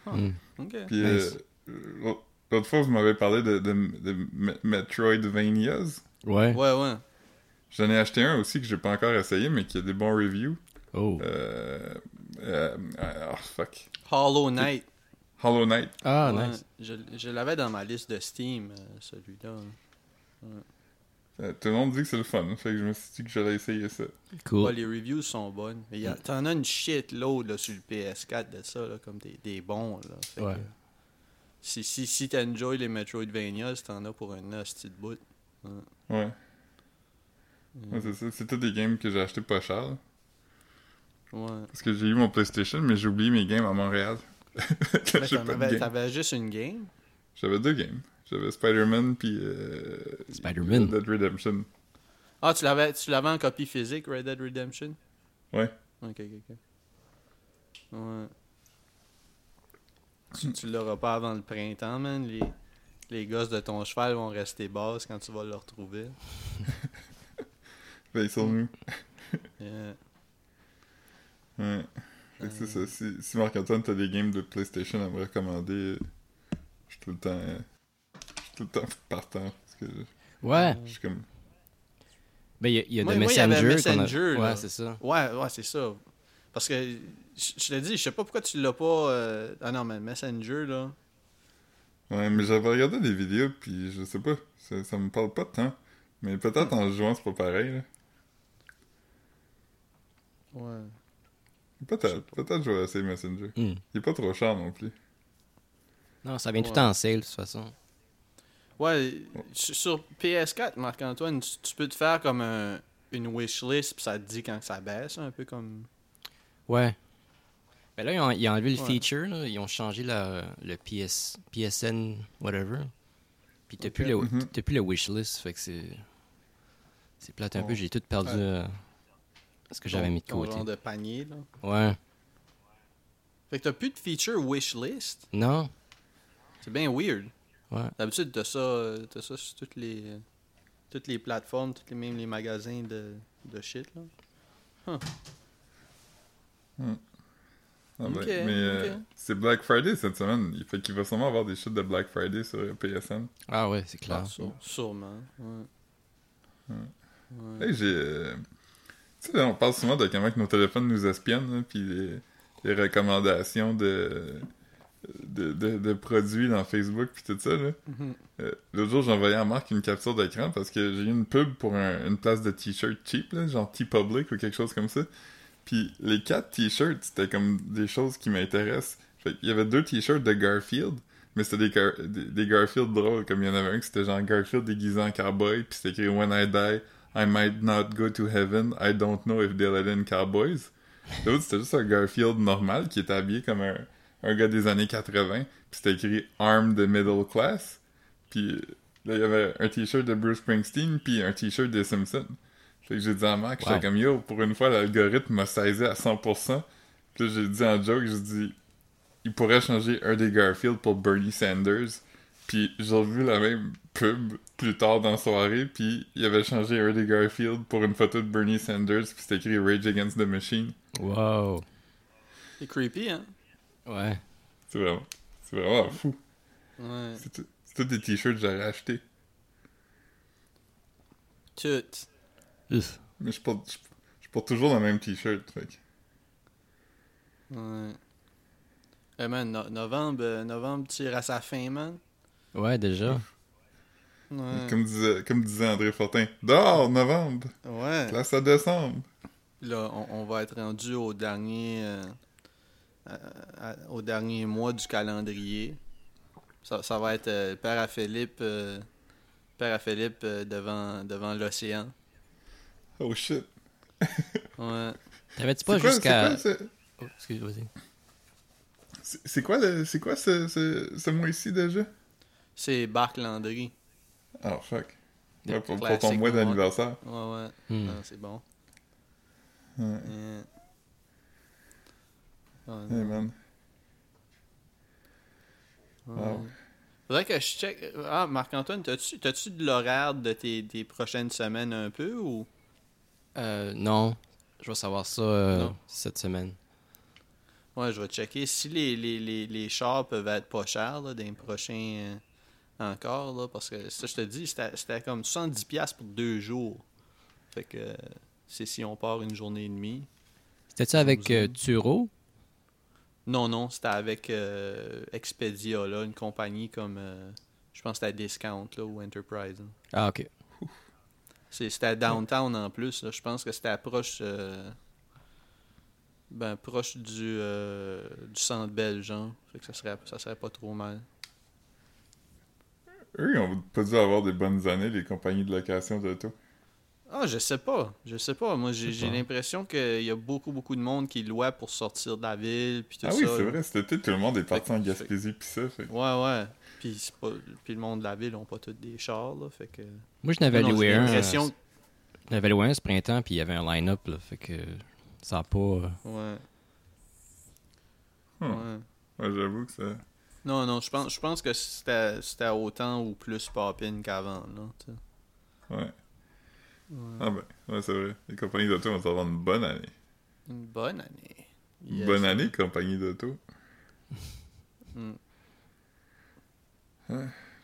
Speaker 2: Hmm.
Speaker 1: Ok.
Speaker 3: Puis
Speaker 2: Nice.
Speaker 3: euh, l'autre- fois, vous m'avez parlé de, de, de Metroidvanias.
Speaker 2: Ouais.
Speaker 1: Ouais, ouais.
Speaker 3: J'en ai acheté un aussi que j'ai pas encore essayé, mais qui a des bons reviews.
Speaker 2: Oh.
Speaker 3: Euh, euh, oh, fuck.
Speaker 1: Hollow Knight.
Speaker 3: Hollow Knight.
Speaker 2: Ah,
Speaker 1: Ouais,
Speaker 2: nice.
Speaker 1: Je, je l'avais dans ma liste de Steam, euh, celui-là.
Speaker 3: Euh, tout le monde dit que c'est le fun, fait que je me suis dit que j'allais essayer ça.
Speaker 2: Cool.
Speaker 1: Ouais, les reviews sont bonnes. Mais y a- T'en as une shitload là, sur le PS4 de ça, là, comme des, des bons. Là. Fait
Speaker 2: Ouais.
Speaker 1: que, si si, si t'enjoy les Metroidvanias, t'en as pour un hostie de bout.
Speaker 3: Ouais. Ouais, c'est ça. C'est tous des games que j'ai acheté pas cher.
Speaker 1: Ouais.
Speaker 3: Parce que j'ai eu mon PlayStation, mais j'ai oublié mes games à Montréal.
Speaker 1: T'avais juste une game.
Speaker 3: J'avais deux games. J'avais Spider-Man puis euh,
Speaker 2: Spider-Man.
Speaker 3: Red Dead Redemption.
Speaker 1: Ah, tu l'avais, tu l'avais en copie physique, Red Dead Redemption?
Speaker 3: Ouais.
Speaker 1: Ok, ok, ok. Ouais. Tu, tu l'auras pas avant le printemps, man. Les, les gosses de ton cheval vont rester basses quand tu vas le retrouver.
Speaker 3: Ben, ils sont nous.
Speaker 1: Yeah.
Speaker 3: Ouais. C'est ça. Si, si Marc-Antoine, t'as des games de PlayStation à me recommander, je suis tout le temps. euh, je suis tout le temps partant. Parce que je,
Speaker 2: Ouais.
Speaker 3: je suis comme.
Speaker 2: Ben, il y a, y a
Speaker 1: Moi-
Speaker 2: de
Speaker 1: moi, il y avait
Speaker 2: Messenger. a-
Speaker 1: là.
Speaker 2: Ouais, c'est ça.
Speaker 1: Ouais, ouais, c'est ça. Parce que, je, je te dis, je sais pas pourquoi tu l'as pas. euh, Ah non, mais Messenger, là.
Speaker 3: Ouais, mais j'avais regardé des vidéos, puis je sais pas. Ça, ça me parle pas de temps. Mais peut-être en jouant, c'est pas pareil. là.
Speaker 1: Ouais.
Speaker 3: Peut-être. Peut-être je vais essayer Messenger.
Speaker 2: Hmm.
Speaker 3: Il est pas trop cher non plus.
Speaker 2: Non, ça vient tout en sale, de toute façon.
Speaker 1: Ouais, sur sur PS4, Marc-Antoine, tu, tu peux te faire comme un, une wishlist, puis ça te dit quand ça baisse, un peu comme.
Speaker 2: Ouais. Ben là, ils ont, ils ont enlevé le
Speaker 1: Ouais.
Speaker 2: feature, là. Ils ont changé la, le PS, PSN, whatever. Puis t'as plus, le,
Speaker 3: Mhm.
Speaker 2: t'as plus le wishlist, fait que c'est... C'est plate un peu, j'ai tout perdu
Speaker 1: Ouais.
Speaker 2: euh, ce que j'avais mis de côté.
Speaker 1: genre de panier, là.
Speaker 2: Ouais.
Speaker 1: Fait que t'as plus de feature wishlist?
Speaker 2: Non.
Speaker 1: C'est bien weird.
Speaker 2: Ouais.
Speaker 1: D'habitude, t'as ça, euh, t'as ça sur toutes les, euh, toutes les plateformes, toutes les, même les magasins de, de shit, là.
Speaker 3: Ah ben,
Speaker 1: Ok,
Speaker 3: mais euh, c'est Black Friday cette semaine. Il fait qu'il va sûrement avoir des shit de Black Friday sur PSN.
Speaker 2: Ah ouais, c'est clair.
Speaker 1: Ah, sûre- sûrement. Ouais. Ouais.
Speaker 3: Hey, j'ai. euh, Tu sais, on parle souvent de comment que nos téléphones nous espionnent, là, puis les, les recommandations de, de, de, de produits dans Facebook, puis tout ça. Là.
Speaker 1: Mhm.
Speaker 3: Euh, L'autre jour, j'ai envoyé à Marc une capture d'écran parce que j'ai eu une pub pour un- une place de t-shirt cheap, là, genre T-Public ou quelque chose comme ça. Puis les quatre t-shirts, c'était comme des choses qui m'intéressent. Fait qu'il y avait deux t-shirts de Garfield, mais c'était des, Gar- des, des Garfield drôles, comme il y en avait un qui c'était genre Garfield déguisé en cowboy, puis c'était écrit When I die, I might not go to heaven, I don't know if they'll let in cowboys. L'autre, c'était juste un Garfield normal qui était habillé comme un, un gars des années 80, puis c'était écrit Armed Middle Class. Puis là, il y avait un t-shirt de Bruce Springsteen, puis un t-shirt des Simpsons. Fait que j'ai dit à Marc,
Speaker 2: Wow.
Speaker 3: j'étais comme yo, pour une fois, l'algorithme m'a saisi à 100%. Puis là, j'ai dit en joke, j'ai dit, il pourrait changer un des Garfield pour Bernie Sanders. Puis j'ai revu la même pub plus tard dans la soirée, puis il avait changé des Garfield pour une photo de Bernie Sanders, puis c'était écrit Rage Against the Machine.
Speaker 2: Wow.
Speaker 1: C'est creepy, hein?
Speaker 2: Ouais.
Speaker 3: C'est vraiment, c'est vraiment fou.
Speaker 1: Ouais.
Speaker 3: C'est tous des t-shirts que j'aurais achetés.
Speaker 1: Tout.
Speaker 3: Mais je porte, je, je porte toujours le même t-shirt. Fait que-
Speaker 1: Ouais. Eh man, no- novembre, euh, novembre tire à sa fin, man.
Speaker 2: Ouais, déjà.
Speaker 1: Ouais.
Speaker 3: Comme, disait, comme disait André Fortin, dehors, novembre,
Speaker 1: Ouais.
Speaker 3: place à décembre.
Speaker 1: Là, on, on va être rendu au dernier, euh, à- à- au dernier mois du calendrier. Ça, ça va être euh, Père à Philippe, euh, Père à Philippe euh, devant, devant l'océan.
Speaker 3: Oh shit.
Speaker 1: Ouais.
Speaker 2: T'avais-tu pas
Speaker 3: C'est quoi,
Speaker 2: jusqu'à.
Speaker 3: c'est quoi,
Speaker 2: Oh, excuse, vas-y.
Speaker 3: c'est- c'est quoi, le- c'est quoi ce, ce, ce mois-ci déjà?
Speaker 1: C'est Barc Landry.
Speaker 3: Oh fuck.
Speaker 2: Des
Speaker 3: Ouais, pour, ton mois d'anniversaire.
Speaker 1: Ouais, ouais.
Speaker 2: Hmm.
Speaker 1: Ah, c'est bon.
Speaker 3: Ouais.
Speaker 1: Yeah. Ouais,
Speaker 3: Hey man.
Speaker 1: ouais.
Speaker 3: wow.
Speaker 1: Faudrait que je check. Ah, Marc-Antoine, t'as-tu de l'horaire de tes, tes prochaines semaines un peu ou?
Speaker 2: Euh, non. Je vais savoir ça euh, cette semaine.
Speaker 1: Ouais, je vais checker. Si les, les, les, les chars peuvent être pas chers là, dans les prochains euh, encore, là, parce que ça, je te dis, c'était c'était comme 70$ pour deux jours. Fait que c'est si on part une journée et demie.
Speaker 2: C'était-tu avec
Speaker 1: Vous
Speaker 2: euh? Turo?
Speaker 1: Non, non, c'était avec euh, Expedia, là, une compagnie comme. euh, je pense que c'était Discount là, ou Enterprise. hein.
Speaker 2: Ah, ok.
Speaker 1: C'était downtown en plus. là. Je pense que c'était proche. ben, proche du, du centre belge, genre. Fait que ça serait, ça serait pas trop mal.
Speaker 3: Eux, ils ont pas dû avoir des bonnes années, les compagnies de location d'auto.
Speaker 1: Ah, je sais pas. Je sais pas. Moi, j'ai l'impression qu'il y a beaucoup, beaucoup de monde qui louait pour sortir de la ville. Puis tout
Speaker 3: Ah
Speaker 1: ça.
Speaker 3: oui, c'est vrai, cet été, tout le monde est parti
Speaker 1: Fait
Speaker 3: en Gaspésie pis ça. Fait.
Speaker 1: Ouais, ouais. Puis, c'est pas... puis le monde de la ville ont pas tous des chars, là. Fait que.
Speaker 2: Moi, je n'avais loué un.
Speaker 1: l'impression
Speaker 2: euh, Je n'avais loué un ce printemps, puis il y avait un line-up, là. Fait que ça a pas. euh,
Speaker 1: Ouais.
Speaker 3: Hmm.
Speaker 1: Ouais.
Speaker 3: Ouais, j'avoue que ça.
Speaker 1: Non, non, je pense, je pense que c'était c'était autant ou plus pop-in qu'avant, là. tu sais.
Speaker 3: Ouais. Ah ben, ouais, c'est vrai. Les compagnies d'auto vont avoir une bonne année.
Speaker 1: Une bonne année.
Speaker 3: Une
Speaker 1: Yes.
Speaker 3: bonne année, compagnie d'auto.
Speaker 1: Mm.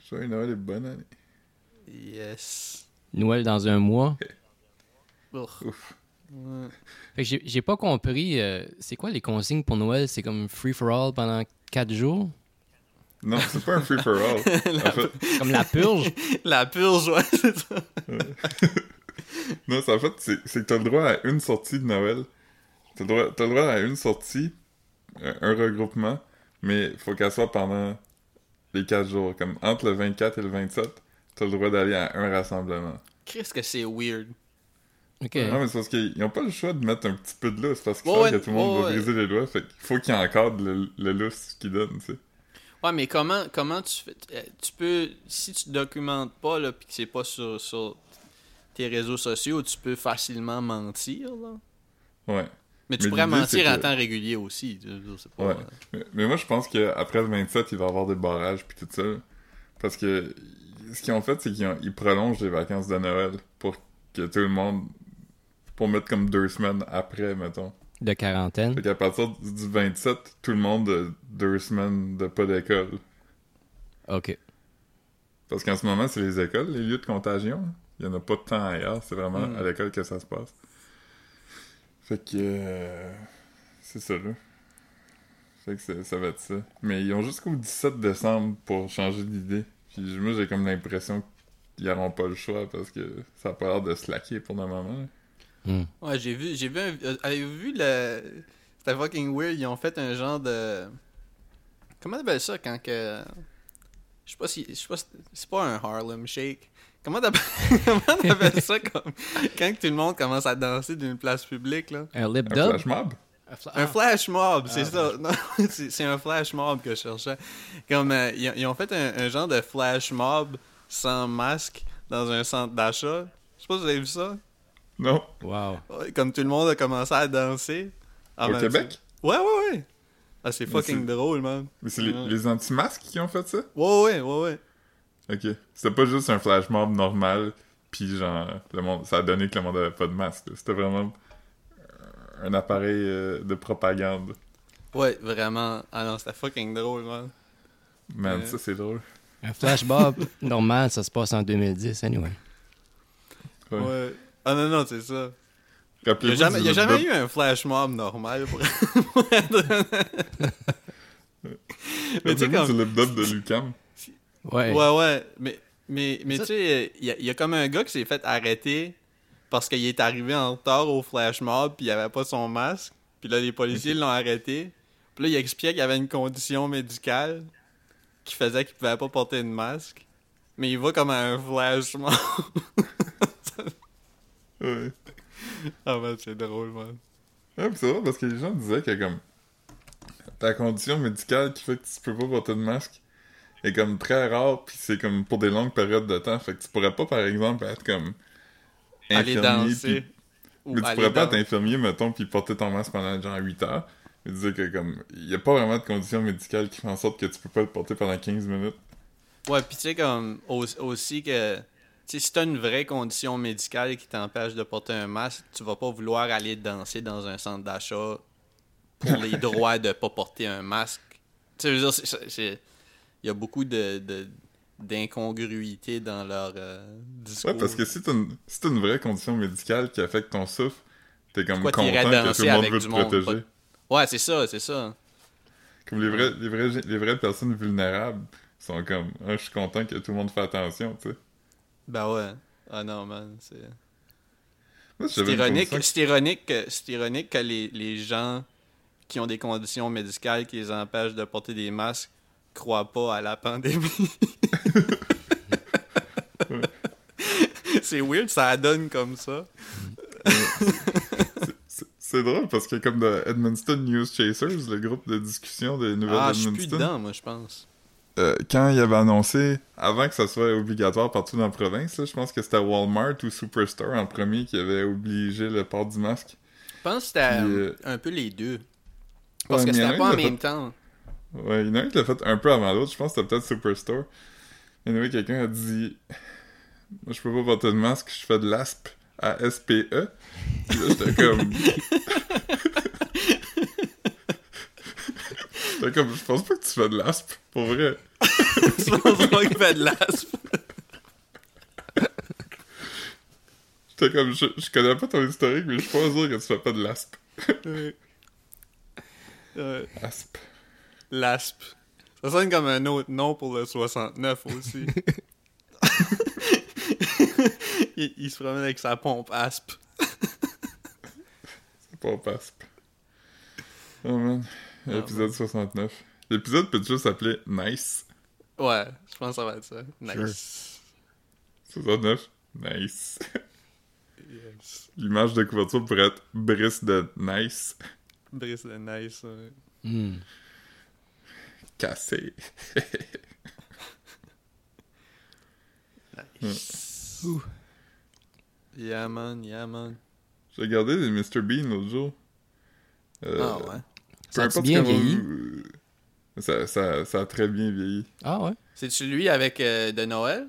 Speaker 3: Joyeux Noël et bonne année.
Speaker 1: Yes.
Speaker 2: Noël dans un mois.
Speaker 1: Ouf.
Speaker 3: Ouf.
Speaker 1: Ouais.
Speaker 2: Fait que j'ai- j'ai pas compris. euh, c'est quoi les consignes pour Noël? C'est comme free for all pendant 4 jours?
Speaker 3: Non, c'est pas un free-for-all. en fait,
Speaker 2: Comme la purge?
Speaker 1: La purge, ouais, c'est ça.
Speaker 3: non, c'est en fait, c'est que t'as le droit à une sortie de Noël. T'as le droit, le droit à une sortie, un, un regroupement, mais faut qu'elle soit pendant les 4 jours. Comme entre le 24 et le 27, t'as le droit d'aller à un rassemblement.
Speaker 1: Qu'est-ce que c'est weird.
Speaker 2: Ok.
Speaker 3: Non, mais c'est parce qu'ils n'ont pas le choix de mettre un petit peu de lousse parce qu'ils
Speaker 1: Ouais,
Speaker 3: savent
Speaker 1: ouais,
Speaker 3: que tout le monde
Speaker 1: ouais,
Speaker 3: va
Speaker 1: ouais.
Speaker 3: briser les lois. Fait qu'il faut qu'ils encadrent le, le lousse qu'ils donnent, tu sais.
Speaker 1: Ouais, mais comment, comment tu fais. euh, Tu peux. Si tu documentes pas, là, pis que c'est pas sur, sur tes réseaux sociaux, tu peux facilement mentir, là.
Speaker 3: Ouais.
Speaker 1: Mais tu
Speaker 3: Mais
Speaker 1: pourrais mentir
Speaker 3: c'est
Speaker 1: en
Speaker 3: que-
Speaker 1: temps régulier aussi. pas-
Speaker 3: Ouais. Mais, mais moi, je pense qu'après le 27, il va y avoir des barrages puis tout ça. Parce que ce qu'ils ont fait, c'est qu'ils ont- prolongent les vacances de Noël pour que tout le monde. pour mettre comme deux semaines après, mettons.
Speaker 2: De quarantaine.
Speaker 3: Fait qu'à partir du 27, tout le monde a deux semaines de pas d'école.
Speaker 2: Ok.
Speaker 3: Parce qu'en ce moment, c'est les écoles, les lieux de contagion. Il y en a pas de temps ailleurs, c'est vraiment
Speaker 1: Mm.
Speaker 3: à l'école que ça se passe. Fait que. euh, c'est ça, là. Fait que ça, ça va être ça. Mais ils ont jusqu'au 17 décembre pour changer d'idée. Puis moi, j'ai comme l'impression qu'ils n'auront pas le choix parce que ça a pas l'air de se laquer pour le moment.
Speaker 2: Hmm.
Speaker 1: Ouais, j'ai vu, j'ai vu un, euh, avez-vous vu le, c'était fucking weird, ils ont fait un genre de, comment t'appelles ça quand que, je sais pas si, je sais pas si, c'est pas un Harlem Shake, comment t'appelles, ça comme, quand que tout le monde commence à danser d'une place publique, là?
Speaker 2: Un lip
Speaker 3: Un flash mob?
Speaker 2: Un fla-
Speaker 1: Un
Speaker 2: ah.
Speaker 1: flash mob, c'est
Speaker 2: Ah,
Speaker 1: ça. Non, c'est c'est un flash mob que je cherchais. Comme euh, ils, ont- ils ont fait un, un genre de flash mob sans masque dans un centre d'achat. Je sais pas si vous avez vu ça.
Speaker 3: Non.
Speaker 2: Wow.
Speaker 1: Ouais, Comme tout le monde a commencé à danser. en
Speaker 3: Au
Speaker 1: même
Speaker 3: Québec?
Speaker 1: temps. Ouais, ouais, ouais. Ah, c'est fucking drôle, man.
Speaker 3: Mais c'est les,
Speaker 1: Ouais.
Speaker 3: les anti-masques qui ont fait ça?
Speaker 1: Ouais, ouais, ouais, ouais.
Speaker 3: Ok. C'était pas juste un flash mob normal, puis genre, le monde, ça a donné que le monde avait pas de masque. C'était vraiment un appareil euh, de propagande.
Speaker 1: Ouais, vraiment. Ah non, c'était fucking drôle, man.
Speaker 3: Man, ça c'est drôle.
Speaker 2: Un flashmob normal, ça se passe en 2010, anyway.
Speaker 3: Ouais.
Speaker 1: Ouais. Ah non, non, c'est ça. Il n'y a jamais, y a jamais eu un flash mob normal pour, pour être honnête. Mais tu sais, comme.
Speaker 3: du lip dub de Lucam.
Speaker 2: Ouais.
Speaker 1: Ouais, ouais. Mais, mais, mais tu sais, il y, a- y a comme un gars qui s'est fait arrêter parce qu'il est arrivé en retard au flash mob puis il avait pas son masque. Puis là, les policiers l'ont arrêté. Puis là, il expliquait qu'il avait une condition médicale qui faisait qu'il pouvait pas porter de masque. Mais il va comme à un flash mob.
Speaker 3: Ouais.
Speaker 1: ah man, c'est drôle, man.
Speaker 3: Ouais, pis c'est vrai parce que les gens disaient que comme ta condition médicale qui fait que tu peux pas porter de masque est comme très rare puis c'est comme pour des longues périodes de temps. Fait que tu pourrais pas par exemple être comme
Speaker 1: Aller
Speaker 3: infirmier
Speaker 1: danser.
Speaker 3: puis-
Speaker 1: Ou
Speaker 3: mais tu
Speaker 1: aller
Speaker 3: pourrais pas être infirmier mettons puis porter ton masque pendant genre 8 heures. Mais disait que comme il y a pas vraiment de condition médicale qui fait en sorte que tu peux pas le porter pendant 15 minutes.
Speaker 1: Ouais, pis tu sais, comme, au- aussi que, tu si t'as une vraie condition médicale qui t'empêche de porter un masque, tu vas pas vouloir aller danser dans un centre d'achat pour les droits de pas porter un masque. Tu sais, il y a beaucoup de, de- d'incongruité dans leur euh, discours.
Speaker 3: Ouais, parce que si t'as une, si une vraie condition médicale qui affecte ton souffle, t'es comme
Speaker 1: Pourquoi
Speaker 3: content que tout le monde veut te
Speaker 1: monde,
Speaker 3: protéger?
Speaker 1: Ouais, c'est ça, c'est ça.
Speaker 3: Comme les vrais, les vrais, les vraies personnes vulnérables sont comme, ah, je suis content que tout le monde fait attention, tu sais.
Speaker 1: Ben ouais. Ah non, man, c'est... Ironique, c'est ironique, ironique que les, les gens qui ont des conditions médicales qui les empêchent de porter des masques croient pas à la pandémie. c'est weird, ça donne comme ça.
Speaker 3: C'est- drôle parce que comme de Edmundston News Chasers, le groupe de discussion des nouvelles
Speaker 1: Ah, je suis plus dedans, moi, je pense.
Speaker 3: Euh, quand il avait annoncé, avant que ça soit obligatoire partout dans la province, là, je pense que c'était Walmart ou Superstore en premier qui avait obligé le port du masque.
Speaker 1: Je pense que c'était euh, un peu les deux. Parce
Speaker 3: Ouais,
Speaker 1: que c'était pas en
Speaker 3: qui
Speaker 1: même temps.
Speaker 3: Ouais, il y en a un qui l'a fait un peu avant l'autre, je pense que c'était peut-être Superstore. Il y en avait quelqu'un a dit Moi je peux pas porter de masque, je fais de l'ASP à SPE. Puis là j'étais comme. j'étais comme, je pense pas que tu fais de l'ASP, pour vrai.
Speaker 1: tu penses pas qu'il fait de l'aspe?
Speaker 3: J'étais comme, je, je connais pas ton historique, mais je suis pas sûr que tu fais pas de l'ASP.
Speaker 1: Ouais. Ouais.
Speaker 3: ASP.
Speaker 1: L'aspe. Ça sonne comme un autre nom pour le 69 aussi. il, il se promène avec sa pompe aspe.
Speaker 3: C'est pas ASP. Oh man. Épisode 69. L'épisode peut juste s'appeler Nice.
Speaker 1: Ouais, je pense que ça va être ça. Nice.
Speaker 3: 69. Nice.
Speaker 1: Yes.
Speaker 3: L'image de couverture pourrait être Brice de Nice.
Speaker 1: Brice de nice. ouais.
Speaker 2: Hmm.
Speaker 3: Cassé.
Speaker 1: Nice. Yeah man, yeah man.
Speaker 3: J'ai regardé les Mr. Bean l'autre jour. Euh,
Speaker 1: Ah ouais.
Speaker 2: Ça
Speaker 3: importe
Speaker 2: bien vieilli?
Speaker 3: vous- Ça, ça, ça a très bien vieilli.
Speaker 2: Ah ouais?
Speaker 1: C'est celui avec euh, de Noël?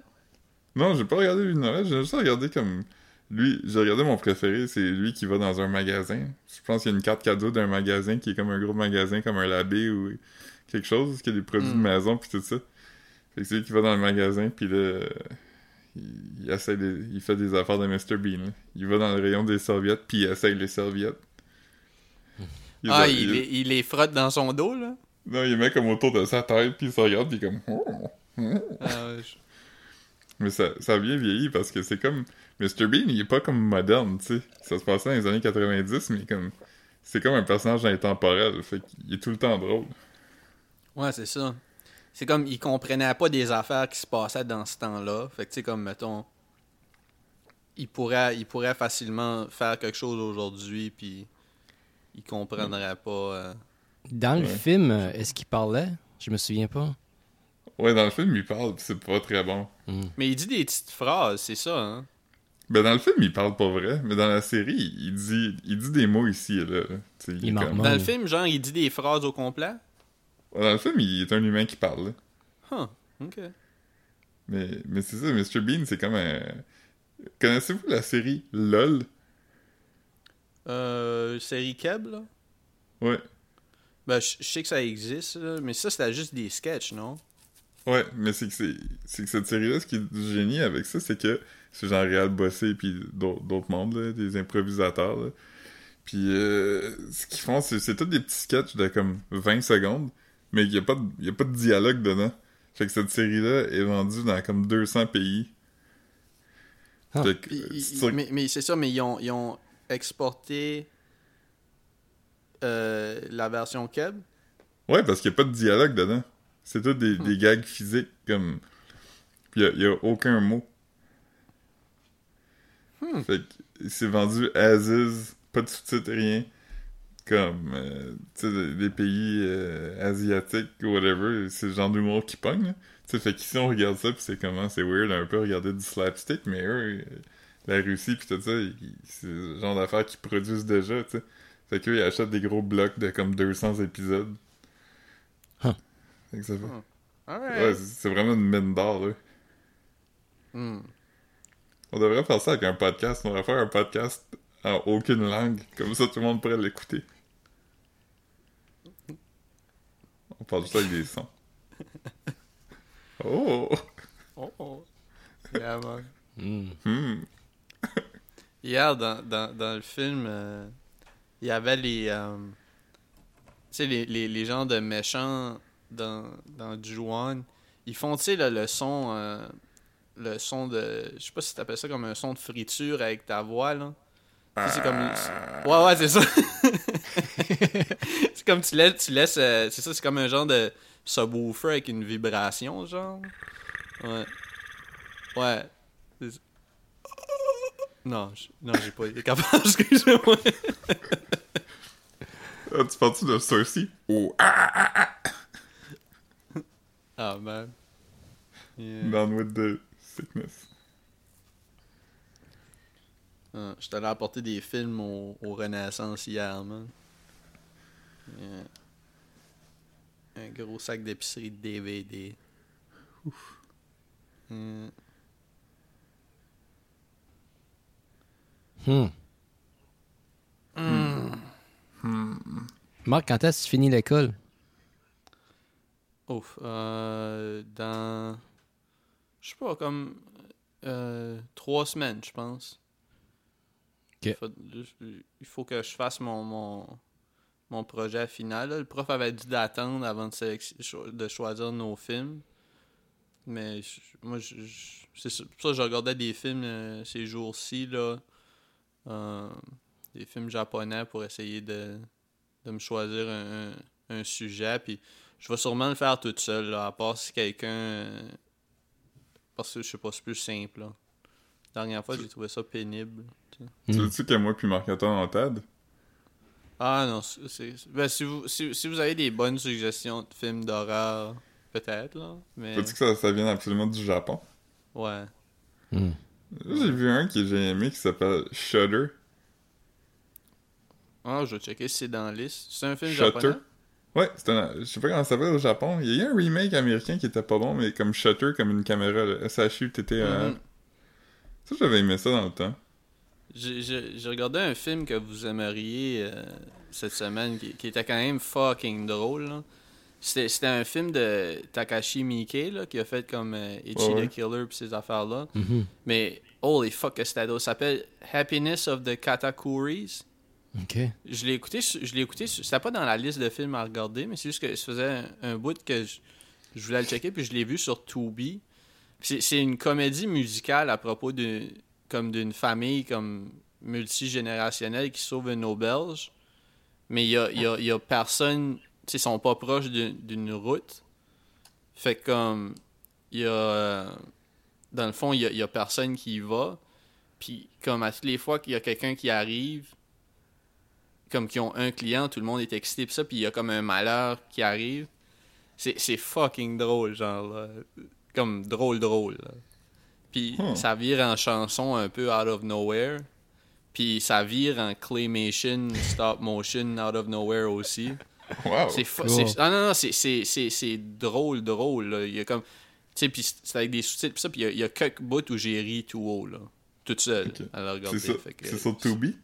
Speaker 3: Non, j'ai pas regardé lui de Noël, j'ai juste regardé comme... Lui, j'ai regardé mon préféré, c'est lui qui va dans un magasin. Je pense qu'il y a une carte cadeau d'un magasin qui est comme un gros magasin, comme un labé ou quelque chose, qui a des produits
Speaker 1: Mm.
Speaker 3: de maison puis tout ça. Fait que c'est lui qui va dans le magasin, puis là... Il, il essaie de- il fait des affaires de Mr. Bean. là. Il va dans le rayon des serviettes, puis il essaye les serviettes. Il
Speaker 1: ah, il, les- il les frotte dans son dos, là?
Speaker 3: Non, il les met comme autour de sa tête, puis il se regarde, puis comme... Oh, oh.
Speaker 1: Ah, je-
Speaker 3: Mais ça, ça a bien vieilli parce que c'est comme. Mr. Bean, il est pas comme moderne, tu sais. Ça se passait dans les années 90, mais comme. C'est comme un personnage intemporel. Fait qu'il est tout le temps drôle.
Speaker 1: Ouais, c'est ça. C'est comme, il comprenait pas des affaires qui se passaient dans ce temps-là. Fait que, tu sais, comme, mettons, il pourrait, il pourrait facilement faire quelque chose aujourd'hui, puis il comprendrait pas. euh.
Speaker 2: Dans le
Speaker 3: Ouais.
Speaker 2: film, est-ce qu'il parlait? Je me souviens pas.
Speaker 3: Ouais, dans le film, il parle, pis c'est pas très bon.
Speaker 2: Hmm.
Speaker 1: Mais il dit des petites phrases, c'est ça, hein?
Speaker 3: Ben, dans le film, il parle pas vrai, mais dans la série, il dit, il dit des mots ici et là.
Speaker 2: Il marmonne.
Speaker 1: Dans le film, genre, il dit des phrases au complet?
Speaker 3: Dans le film, il est un humain qui parle.
Speaker 1: Huh, ok.
Speaker 3: Mais, mais c'est ça, Mr. Bean, c'est comme un... Connaissez-vous la série LOL?
Speaker 1: Euh, série Keb, là?
Speaker 3: Ouais.
Speaker 1: Ben, je sais que ça existe, là, mais ça, c'était juste des sketchs, non?
Speaker 3: Ouais, mais c'est que c'est c'est que cette série-là, ce qui est du génie avec ça, c'est que c'est genre Réal Bossé puis d'autres d'autres membres, là, des improvisateurs. Là. Puis euh, ce qu'ils font, c'est c'est tous des petits sketchs de comme 20 secondes, mais il n'y a, pas de- y a pas de dialogue dedans. Fait que cette série-là est vendue dans comme 200 pays.
Speaker 2: Ah.
Speaker 3: Fait que,
Speaker 1: mais mais c'est ça, mais ils ont, ils ont exporté euh, la version Keb.
Speaker 3: Ouais, parce qu'il n'y a pas de dialogue dedans. C'est tout des, des gags physiques, comme... Puis il n'y a, aucun mot. Fait que c'est vendu as is, pas de sous-titres, rien. Comme, euh, tu sais, des- pays euh, asiatiques ou whatever, c'est le genre d'humour qui pogne. Tu sais, fait qu'ici on regarde ça, puis c'est comment, c'est weird un peu regarder du slapstick, mais eux, la Russie puis tout ça, c'est le genre d'affaires qu'ils produisent déjà, tu sais. Fait qu'eux, ils achètent des gros blocs de comme 200 épisodes.
Speaker 2: Huh.
Speaker 3: Fait que ça fait...
Speaker 1: Huh.
Speaker 3: Ouais, c'est vraiment une mine d'or, là.
Speaker 1: Hmm.
Speaker 3: On devrait faire ça avec un podcast. On devrait faire un podcast en aucune langue. Comme ça, tout le monde pourrait l'écouter. On parle juste avec des sons. Oh!
Speaker 1: Oh, oh. Yeah, man.
Speaker 2: Hmm.
Speaker 1: Hier, dans, dans, dans le film, euh, il y avait les. euh, les, les, les gens de méchants dans, dans Ju-On. Ils font, tu le, son. euh, le son de. Je sais pas si t'appelles ça comme un son de friture avec ta voix, là. C'est comme. Ouais, ouais, c'est ça. c'est comme tu laisses. Tu laisses euh, c'est ça, c'est comme un genre de subwoofer avec une vibration, genre. Ouais. Ouais. Non, je- non, j'ai pas été capable, excusez-moi.
Speaker 3: Ah, tu parles-tu de Cersei? Oh! Ah!
Speaker 1: Ah, man. Yeah.
Speaker 3: Down with the sickness.
Speaker 1: Ah, J'étais allé apporter des films au, au Renaissance hier, man. Yeah. Un gros sac d'épicerie de DVD. Ouf. Yeah.
Speaker 2: Hmm. Marc, quand est-ce que tu finis l'école?
Speaker 1: Ouf. Euh, dans. Je sais pas, comme. euh, trois semaines, je pense.
Speaker 2: Ok.
Speaker 1: Il faut, il faut que je fasse mon, mon, mon projet final. là. Le prof avait dit d'attendre avant de, choisir nos films. Mais je- moi, je, je- c'est ça. Pour ça que je regardais des films euh, ces jours-ci. là. Euh, des films japonais pour essayer de, de me choisir un, un- un sujet. Puis je vais sûrement le faire toute seule, là, à part si quelqu'un. euh, parce que je sais pas, c'est plus simple. Là. La dernière fois, j'ai trouvé ça pénible. tu sais.
Speaker 3: Tu
Speaker 2: Hmm.
Speaker 3: veux-tu que moi puis Marc-Antoine on t'aide?
Speaker 1: Ah non, c'est. Ben, si, vous, si, si vous avez des bonnes suggestions de films d'horreur, peut-être, là. Mais.
Speaker 3: Veux-tu que ça, ça vienne absolument du Japon?
Speaker 1: Ouais.
Speaker 2: Hmm.
Speaker 3: J'ai vu un que j'ai aimé qui s'appelle Shudder.
Speaker 1: Ah, je vais checker si c'est dans la liste. C'est un film
Speaker 3: Shutter.
Speaker 1: japonais?
Speaker 3: Ouais, c'est un... je sais pas comment ça s'appelle au Japon. Il y a eu un remake américain qui était pas bon, mais comme Shutter, comme une caméra, là. S-H-U-T-T-E-R.
Speaker 1: Mhm.
Speaker 3: Ça, j'avais aimé ça dans le temps.
Speaker 1: J'ai- J'ai j'ai regardé un film que vous aimeriez euh, cette semaine qui, qui était quand même fucking drôle. là. C'était c'était un film de Takashi Miike là, qui a fait comme euh,
Speaker 3: Ouais, ouais.
Speaker 1: the Killer pis ces affaires-là.
Speaker 2: Mhm.
Speaker 1: Mais holy fuck, que c'était. Ça s'appelle Happiness of the Katakuris.
Speaker 2: OK.
Speaker 1: Je l'ai écouté, je l'ai écouté, c'était pas dans la liste de films à regarder, mais c'est juste que ça faisait un, un bout que je, je voulais le checker, puis je l'ai vu sur Tubi. C'est c'est une comédie musicale à propos de comme d'une famille comme multigénérationnelle qui sauve une auberge, mais il y a, y a- y a personne, ils sont pas proches d'une route. Fait que comme il y a euh, dans le fond, il y a, il y a personne qui y va. Puis comme à toutes les fois qu'il y a quelqu'un qui arrive, comme qui ont un client, tout le monde est excité pis ça, puis il y a comme un malheur qui arrive. C'est c'est fucking drôle, genre là. Comme drôle drôle. là. Puis
Speaker 3: Hmm.
Speaker 1: ça vire en chanson un peu out of nowhere. Puis ça vire en claymation, stop motion, out of nowhere aussi.
Speaker 3: Wow!
Speaker 1: C'est fa-
Speaker 2: Cool.
Speaker 1: c'est- Ah non, non, c'est- c'est c'est- c'est drôle, drôle. Là. Il y a comme. Tu sais, puis c'est avec des sous-titres, pis ça, puis il y a- il y, a quelques bouts où j'ai ri tout haut, là. Toute seule, à la regarder.
Speaker 3: C'est sur Tubi?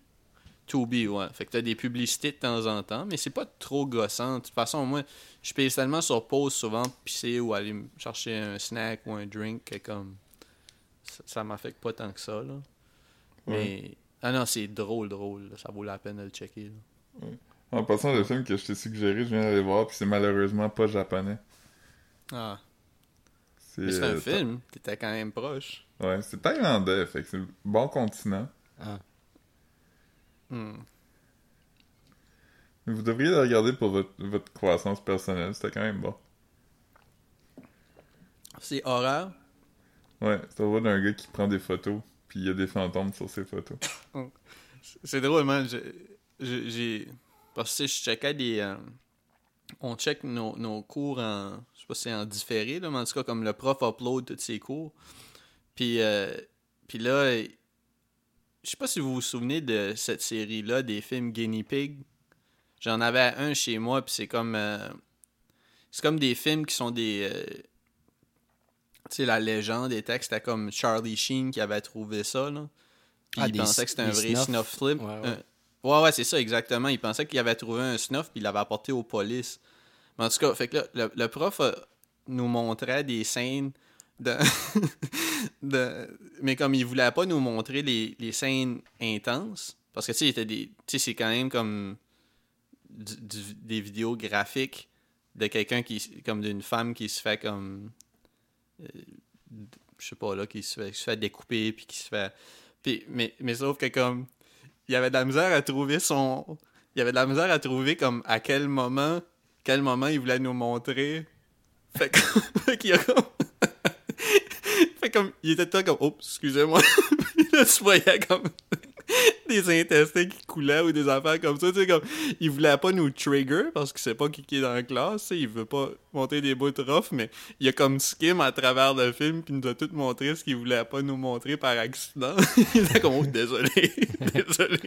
Speaker 1: Tubi, ouais. Fait que t'as des publicités de temps en temps, mais c'est pas trop gossant. De toute façon, moi, je paye tellement sur pause souvent pour pisser ou aller me chercher un snack ou un drink que comme. Ça, ça m'affecte pas tant que ça, là. Mais. Ah non, c'est drôle, drôle. là. Ça vaut la peine de le checker. là.
Speaker 3: En passant, le film que je t'ai suggéré, je viens d'aller voir, puis c'est malheureusement pas japonais.
Speaker 1: Ah.
Speaker 3: C'est
Speaker 1: un
Speaker 3: euh,
Speaker 1: film. T'étais quand même proche.
Speaker 3: Ouais, c'est thaïlandais, fait que c'est le bon continent.
Speaker 2: Ah.
Speaker 1: Hmm.
Speaker 3: Mais vous devriez le regarder pour votre, votre croissance personnelle, c'était quand même bon.
Speaker 1: C'est horreur?
Speaker 3: Ouais, c'est la voix d'un gars qui prend des photos, puis il y a des fantômes sur ses photos.
Speaker 1: C'est drôle, man. J'ai. Parce que je checkais des. euh, On check nos, nos cours en. Je sais pas si c'est en différé, là, mais en tout cas, comme le prof upload tous ses cours. Puis, euh, puis là, je sais pas si vous vous souvenez de cette série-là, des films Guinea Pig. J'en avais un chez moi, puis c'est comme. euh, C'est comme des films qui sont des. Tu sais, la légende des textes, c'était comme Charlie Sheen qui avait trouvé ça, là. Puis
Speaker 2: Ah,
Speaker 1: il
Speaker 2: des
Speaker 1: pensait que c'était un vrai snuff,
Speaker 2: snuff.
Speaker 1: flip.
Speaker 2: Ouais, ouais.
Speaker 1: Un- Ouais, ouais, c'est ça, exactement. Il pensait qu'il avait trouvé un snuff, puis il l'avait apporté aux polices. Mais en tout cas, fait que là, le, le prof euh, nous montrait des scènes de... de... Mais comme il voulait pas nous montrer les, les scènes intenses, parce que, tu sais, des... C'est quand même comme des vidéos graphiques de quelqu'un qui... Comme d'une femme qui se fait comme... euh, je sais pas, là, qui se fait, qui se fait découper, puis qui se fait... Puis, mais, mais sauf que comme il avait de la misère à trouver son il avait de la misère à trouver comme à quel moment quel moment il voulait nous montrer. Fait qu'il comme fait comme il était tout comme oups excusez-moi. Puis là tu voyais comme des intestins qui coulaient ou des affaires comme ça tu sais comme il voulait pas nous trigger parce qu'il sait pas qui est dans la classe il veut pas monter des bouts rough mais il a comme skim à travers le film puis nous a tout montré ce qu'il voulait pas nous montrer par accident. Il était comme oh, désolé désolé.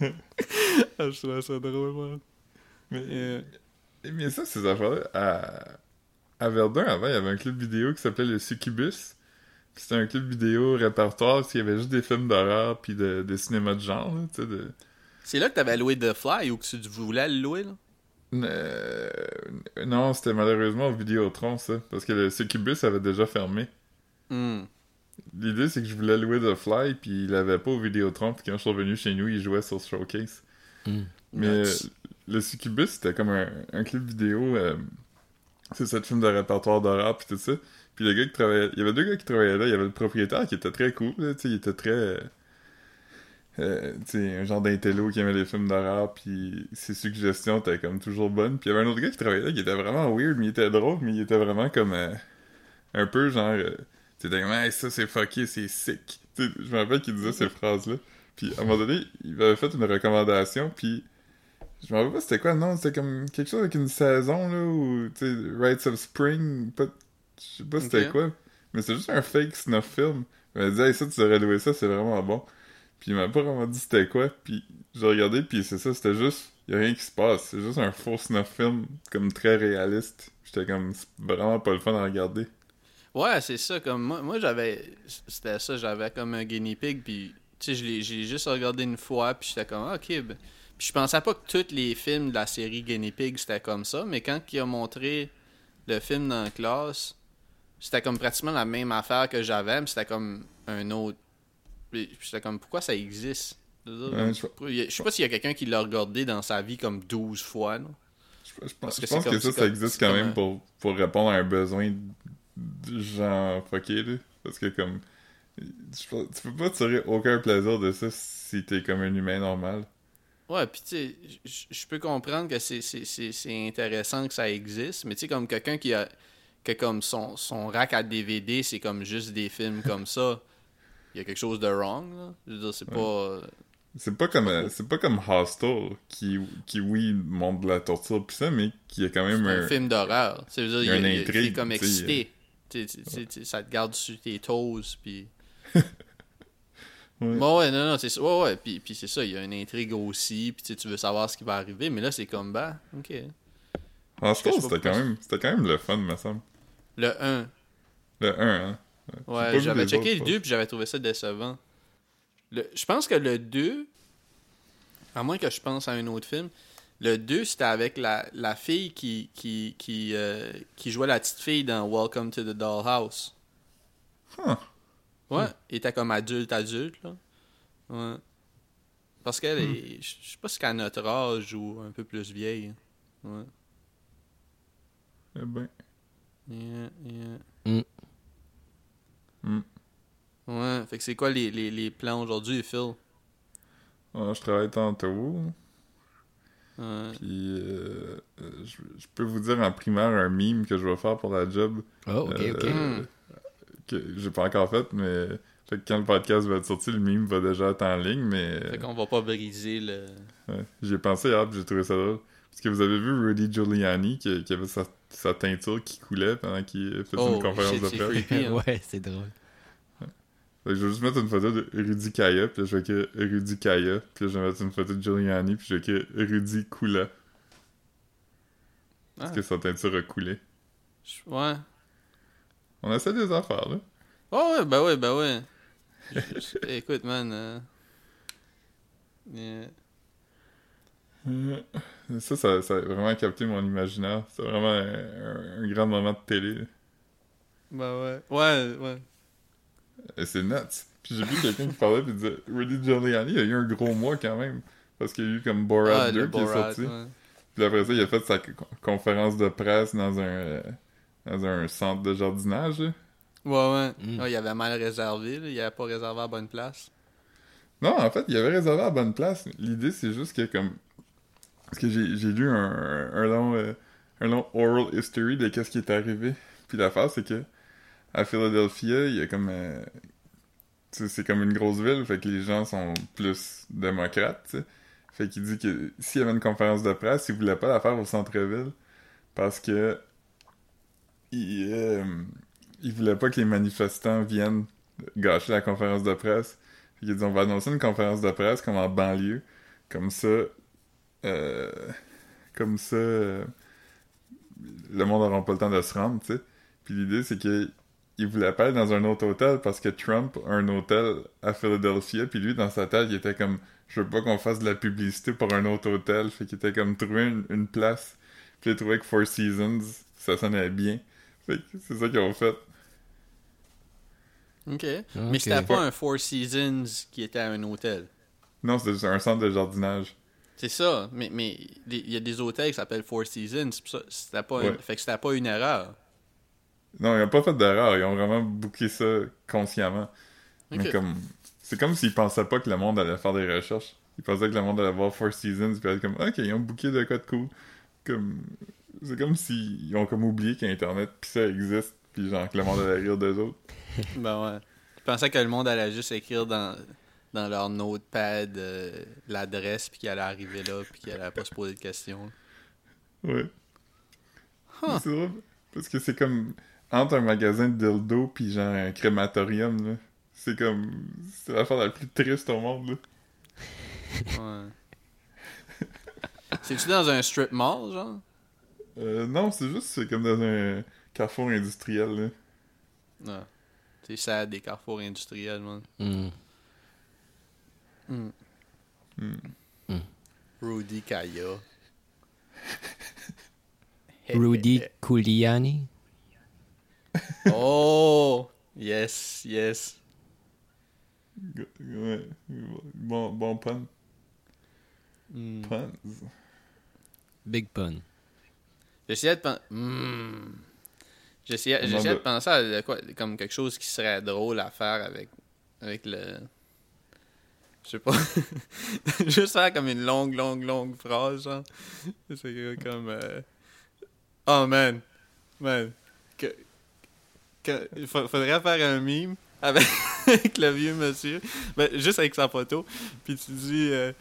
Speaker 1: Ah, je trouvais ça drôle moi
Speaker 3: Mais,
Speaker 1: Euh,
Speaker 3: mais ça, ces affaires-là, à, à Verdun, avant, il y avait un clip vidéo qui s'appelait le Succubus. C'était un clip vidéo répertoire, parce qu'il y avait juste des films d'horreur puis de, de cinéma de genre, là, tu sais, de...
Speaker 1: c'est là que t'avais loué The Fly ou que tu voulais le louer là?
Speaker 3: Euh, non, c'était malheureusement au Vidéotron, ça. Parce que le Succubus avait déjà fermé.
Speaker 1: Hmm.
Speaker 3: L'idée, c'est que je voulais louer The Fly, puis il l'avait pas au Vidéotron, puis quand je suis revenu chez nous, il jouait sur Showcase.
Speaker 2: Hmm.
Speaker 3: Mais euh, le Succubus, c'était comme un, un clip vidéo. euh, c'est cette film de répertoire d'horreur, puis tout ça. Puis le gars qui travaillait... Il y avait deux gars qui travaillaient là. Il y avait le propriétaire qui était très cool, là, tu sais, il était très... euh, euh, tu sais, un genre d'intello qui aimait les films d'horreur, puis ses suggestions étaient comme toujours bonnes. Puis il y avait un autre gars qui travaillait là qui était vraiment weird, mais il était drôle, mais il était vraiment comme... euh, un peu genre... euh, tu sais, comme, hey, ça c'est fucké, c'est sick. Je me rappelle qu'il disait ces phrases-là. Puis à un moment donné, il m'avait fait une recommandation, puis je me rappelle pas c'était quoi le nom, c'était comme quelque chose avec une saison, là, ou, tu sais, Rites of Spring, pas... je sais pas c'était quoi, mais c'est juste un fake snuff film. Il m'a dit, hey, ça, tu devrais louer ça, c'est vraiment bon. Puis il m'a pas vraiment dit c'était quoi, puis j'ai regardé, puis c'est ça, c'était juste, y a rien qui se passe, c'est juste un faux snuff film, comme très réaliste. J'étais comme, c'est vraiment pas le fun à regarder.
Speaker 1: Ouais, c'est ça. Comme moi, moi j'avais. C'était ça, j'avais comme un guinea pig, puis tu sais, je l'ai- j'ai juste regardé une fois, puis j'étais comme, ah, ok. ben. Puis je pensais pas que tous les films de la série Guinea Pig c'était comme ça, mais quand il a montré le film dans la classe, c'était comme pratiquement la même affaire que j'avais, mais c'était comme un autre. J'étais comme, pourquoi ça existe? Je comme,
Speaker 3: je-
Speaker 1: sais pas s'il y a quelqu'un qui l'a regardé dans sa vie comme 12 fois, non?
Speaker 3: Je, je pense, je
Speaker 1: que
Speaker 3: pense ça, ça existe quand même
Speaker 1: un-
Speaker 3: pour, pour répondre à un besoin de gens fuckés, là. Parce que, comme, tu peux pas tirer aucun plaisir de ça si t'es comme un humain normal.
Speaker 1: Ouais, puis tu sais, je peux comprendre que c'est- c'est c'est- c'est intéressant que ça existe, mais tu sais, comme quelqu'un qui a que comme son, son rack à DVD, c'est comme juste des films comme ça, il y a quelque chose de wrong, là. Je veux dire, c'est pas... euh,
Speaker 3: C'est pas comme, euh, c'est pas comme Hostel, qui, qui, oui, montre de la torture pis ça, mais qui a quand
Speaker 1: C'est
Speaker 3: même
Speaker 1: un
Speaker 3: un...
Speaker 1: film d'horreur. Ça veut dire,
Speaker 3: il y a une intrigue,
Speaker 1: comme excité. Tu sais, tu sais, tu sais, ça te garde sur tes toes, puis...
Speaker 3: Ouais.
Speaker 1: Bon, ouais, non, non, c'est ça. Ouais, ouais, puis, puis c'est ça, il y a une intrigue aussi, puis tu veux savoir ce qui va arriver, mais là, c'est comme, bah, ok.
Speaker 3: En Star,
Speaker 1: pas
Speaker 3: c'était quand même, c'était quand même le fun, me semble.
Speaker 1: Le 1,
Speaker 3: Le 1, hein.
Speaker 1: Ouais, j'avais checké
Speaker 3: autres,
Speaker 1: le 2, puis j'avais trouvé ça décevant. Le, je pense que le 2, à moins que je pense à un autre film, le 2, c'était avec la, la fille qui, qui, qui, euh, qui jouait la petite fille dans Welcome to the Dollhouse.
Speaker 3: Huh.
Speaker 1: Ouais, elle était comme adulte, adulte, là. Ouais. Parce qu'elle est. Je sais pas si qu'à notre âge ou un peu plus vieille. Ouais.
Speaker 3: Eh ben.
Speaker 1: Yeah, yeah.
Speaker 2: Mm.
Speaker 3: Mm.
Speaker 1: Ouais, fait que c'est quoi les, les, les plans aujourd'hui, Phil?
Speaker 3: Ah, je travaille tantôt.
Speaker 1: Ouais.
Speaker 3: Puis, euh, euh, je, je peux vous dire en primaire un meme que je vais faire pour la job.
Speaker 2: Oh, ok,
Speaker 3: Euh,
Speaker 2: ok.
Speaker 1: Hmm.
Speaker 3: Que j'ai pas encore fait, mais. Fait que quand le podcast va être sorti, le meme va déjà être en ligne, mais.
Speaker 1: Fait qu'on va pas briser le.
Speaker 3: Ouais, J'y ai pensé puis j'ai trouvé ça drôle. Parce que vous avez vu Rudy Giuliani qui, qui avait sa, sa teinture qui coulait pendant qu'il faisait
Speaker 1: Oh,
Speaker 3: une conférence
Speaker 1: shit,
Speaker 3: de presse.
Speaker 1: creepy, hein.
Speaker 2: ouais, c'est drôle.
Speaker 3: Fait que je vais juste mettre une photo de Rudy Kaya, puis là, je vais écrire Rudy Kaya, puis là, je vais mettre une photo de Giuliani, puis je vais écrire Rudy Coula, parce
Speaker 1: Ah.
Speaker 3: que sa teinture a coulé.
Speaker 1: Ouais.
Speaker 3: On essaie des affaires, là.
Speaker 1: Oh, ouais, bah ouais, bah ouais. Je- je- Écoute, man. euh, yeah.
Speaker 3: Euh, Ça, ça, ça a vraiment capté mon imaginaire. C'est vraiment un, un- un grand moment de télé.
Speaker 1: Bah ouais. Ouais, ouais.
Speaker 3: Et c'est nuts. Puis j'ai vu quelqu'un qui parlait, puis disait Rudy Giuliani il a eu un gros mois quand même. Parce qu'il y a eu comme Borat
Speaker 1: Ah,
Speaker 3: 2
Speaker 1: le
Speaker 3: qui est sorti.
Speaker 1: ouais.
Speaker 3: Puis après ça, il a fait sa co- conférence de presse dans un, euh, dans un centre de jardinage. là.
Speaker 1: Ouais, ouais.
Speaker 2: Mm.
Speaker 1: Ah, il avait mal réservé, là. Il avait pas réservé à la bonne place.
Speaker 3: Non, en fait, il avait réservé à la bonne place. L'idée, c'est juste que comme... Parce que j'ai j'ai lu un, un long, euh, un long oral history de qu'est-ce qui est arrivé. Puis l'affaire, c'est que à Philadelphia, il y a comme... euh, tu sais, c'est comme une grosse ville, fait que les gens sont plus démocrates, tu sais. Fait qu'il dit que s'il y avait une conférence de presse, il voulait pas la faire au centre-ville parce que il, euh, il voulait pas que les manifestants viennent gâcher la conférence de presse. Fait qu'il dit on va annoncer une conférence de presse comme en banlieue, comme ça, euh, comme ça, le monde n'aura pas le temps de se rendre, tu sais. Puis l'idée c'est que il voulait pas aller dans un autre hôtel parce que Trump a un hôtel à Philadelphia, puis lui dans sa tête il était comme je veux pas qu'on fasse de la publicité pour un autre hôtel, fait qu'il était comme trouver une, une place, puis il trouvait que Four Seasons ça sonnait bien, c'est ça qu'ils ont fait.
Speaker 1: Ok. Mais c'était pas un Four Seasons qui était à un hôtel.
Speaker 3: Non, c'était juste un centre de jardinage.
Speaker 1: C'est ça. Mais mais il y a des hôtels qui s'appellent Four Seasons. C'était pas, une- fait que c'était pas une erreur.
Speaker 3: Non, ils ont pas fait d'erreur, ils ont vraiment booké ça consciemment.
Speaker 1: Ok.
Speaker 3: Mais comme c'est comme s'ils pensaient pas que le monde allait faire des recherches. Ils pensaient que le monde allait voir Four Seasons puis être comme OK, ils ont booké de quoi de cool. Comme c'est comme s'ils ont comme oublié qu'internet puis ça existe puis genre que le monde allait rire d'eux autres.
Speaker 1: Ben ouais. Je pensais que le monde allait juste écrire dans, dans leur notepad euh, l'adresse, puis qu'il allait arriver là, puis qu'il allait pas se poser de questions.
Speaker 3: Ouais.
Speaker 1: Huh.
Speaker 3: C'est drôle parce que c'est comme entre un magasin de dildo puis genre un crématorium là. C'est comme c'est l'affaire la plus triste au monde là.
Speaker 1: Ouais. C'est-tu dans un strip mall, genre?
Speaker 3: Euh, non, c'est juste c'est comme dans un carrefour industriel là.
Speaker 1: Non. C'est ça, des carrefours industriels, man.
Speaker 2: Hmm.
Speaker 1: Hmm.
Speaker 3: Hmm.
Speaker 1: Rudy Kaya.
Speaker 2: Rudy Giuliani.
Speaker 1: Oh! Yes, yes.
Speaker 3: Ouais, bon, bon pun. Puns.
Speaker 2: Big pun.
Speaker 1: J'essayais de penser. J'essayais
Speaker 3: On
Speaker 1: j'essayais de penser à quoi, comme quelque chose qui serait drôle à faire avec, avec le. Je sais pas. Juste faire comme une longue, longue, longue phrase, genre. C'est comme. euh, Oh man. Man. Que, faudrait faire un avec, avec le vieux monsieur. Ben, juste avec sa photo. Puis tu dis. euh,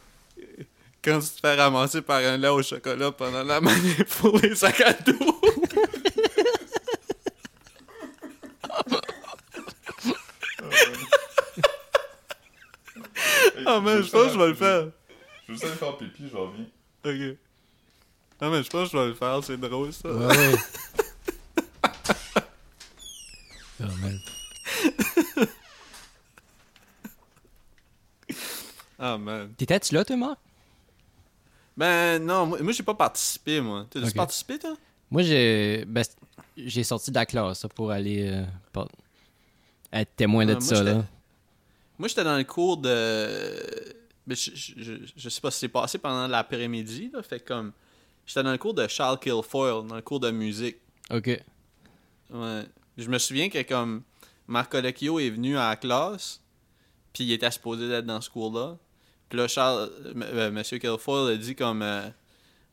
Speaker 1: quand tu te fais ramasser par un lait au chocolat pendant la manif pour les sacs à dos. Ah, mais je pense que je vais le faire.
Speaker 3: Je veux juste faire pipi, je reviens.
Speaker 1: Ok. Non, mais je pense que je vais le faire, c'est drôle ça.
Speaker 2: Ouais, ouais. Ah,
Speaker 1: ah, man.
Speaker 2: T'étais-tu là, toi, Marc?
Speaker 1: Ben, non, moi, moi j'ai pas participé, moi. T'as
Speaker 2: Ok.
Speaker 1: participé, toi?
Speaker 2: Moi, j'ai ben, j'ai sorti de la classe pour aller euh, être témoin de ça. Là.
Speaker 1: Moi, j'étais dans le cours de. Ben, je, je, je, sais pas si c'est passé pendant l'après-midi, là. Fait comme. J'étais dans le cours de Charles Kilfoyle, dans le cours de musique.
Speaker 2: OK.
Speaker 1: Ouais. Je me souviens que, comme. Marc Lecchio est venu à la classe, puis il était supposé d'être dans ce cours-là. Puis là, Charles. euh, m- euh, Monsieur Kilfoyle a dit comme. euh,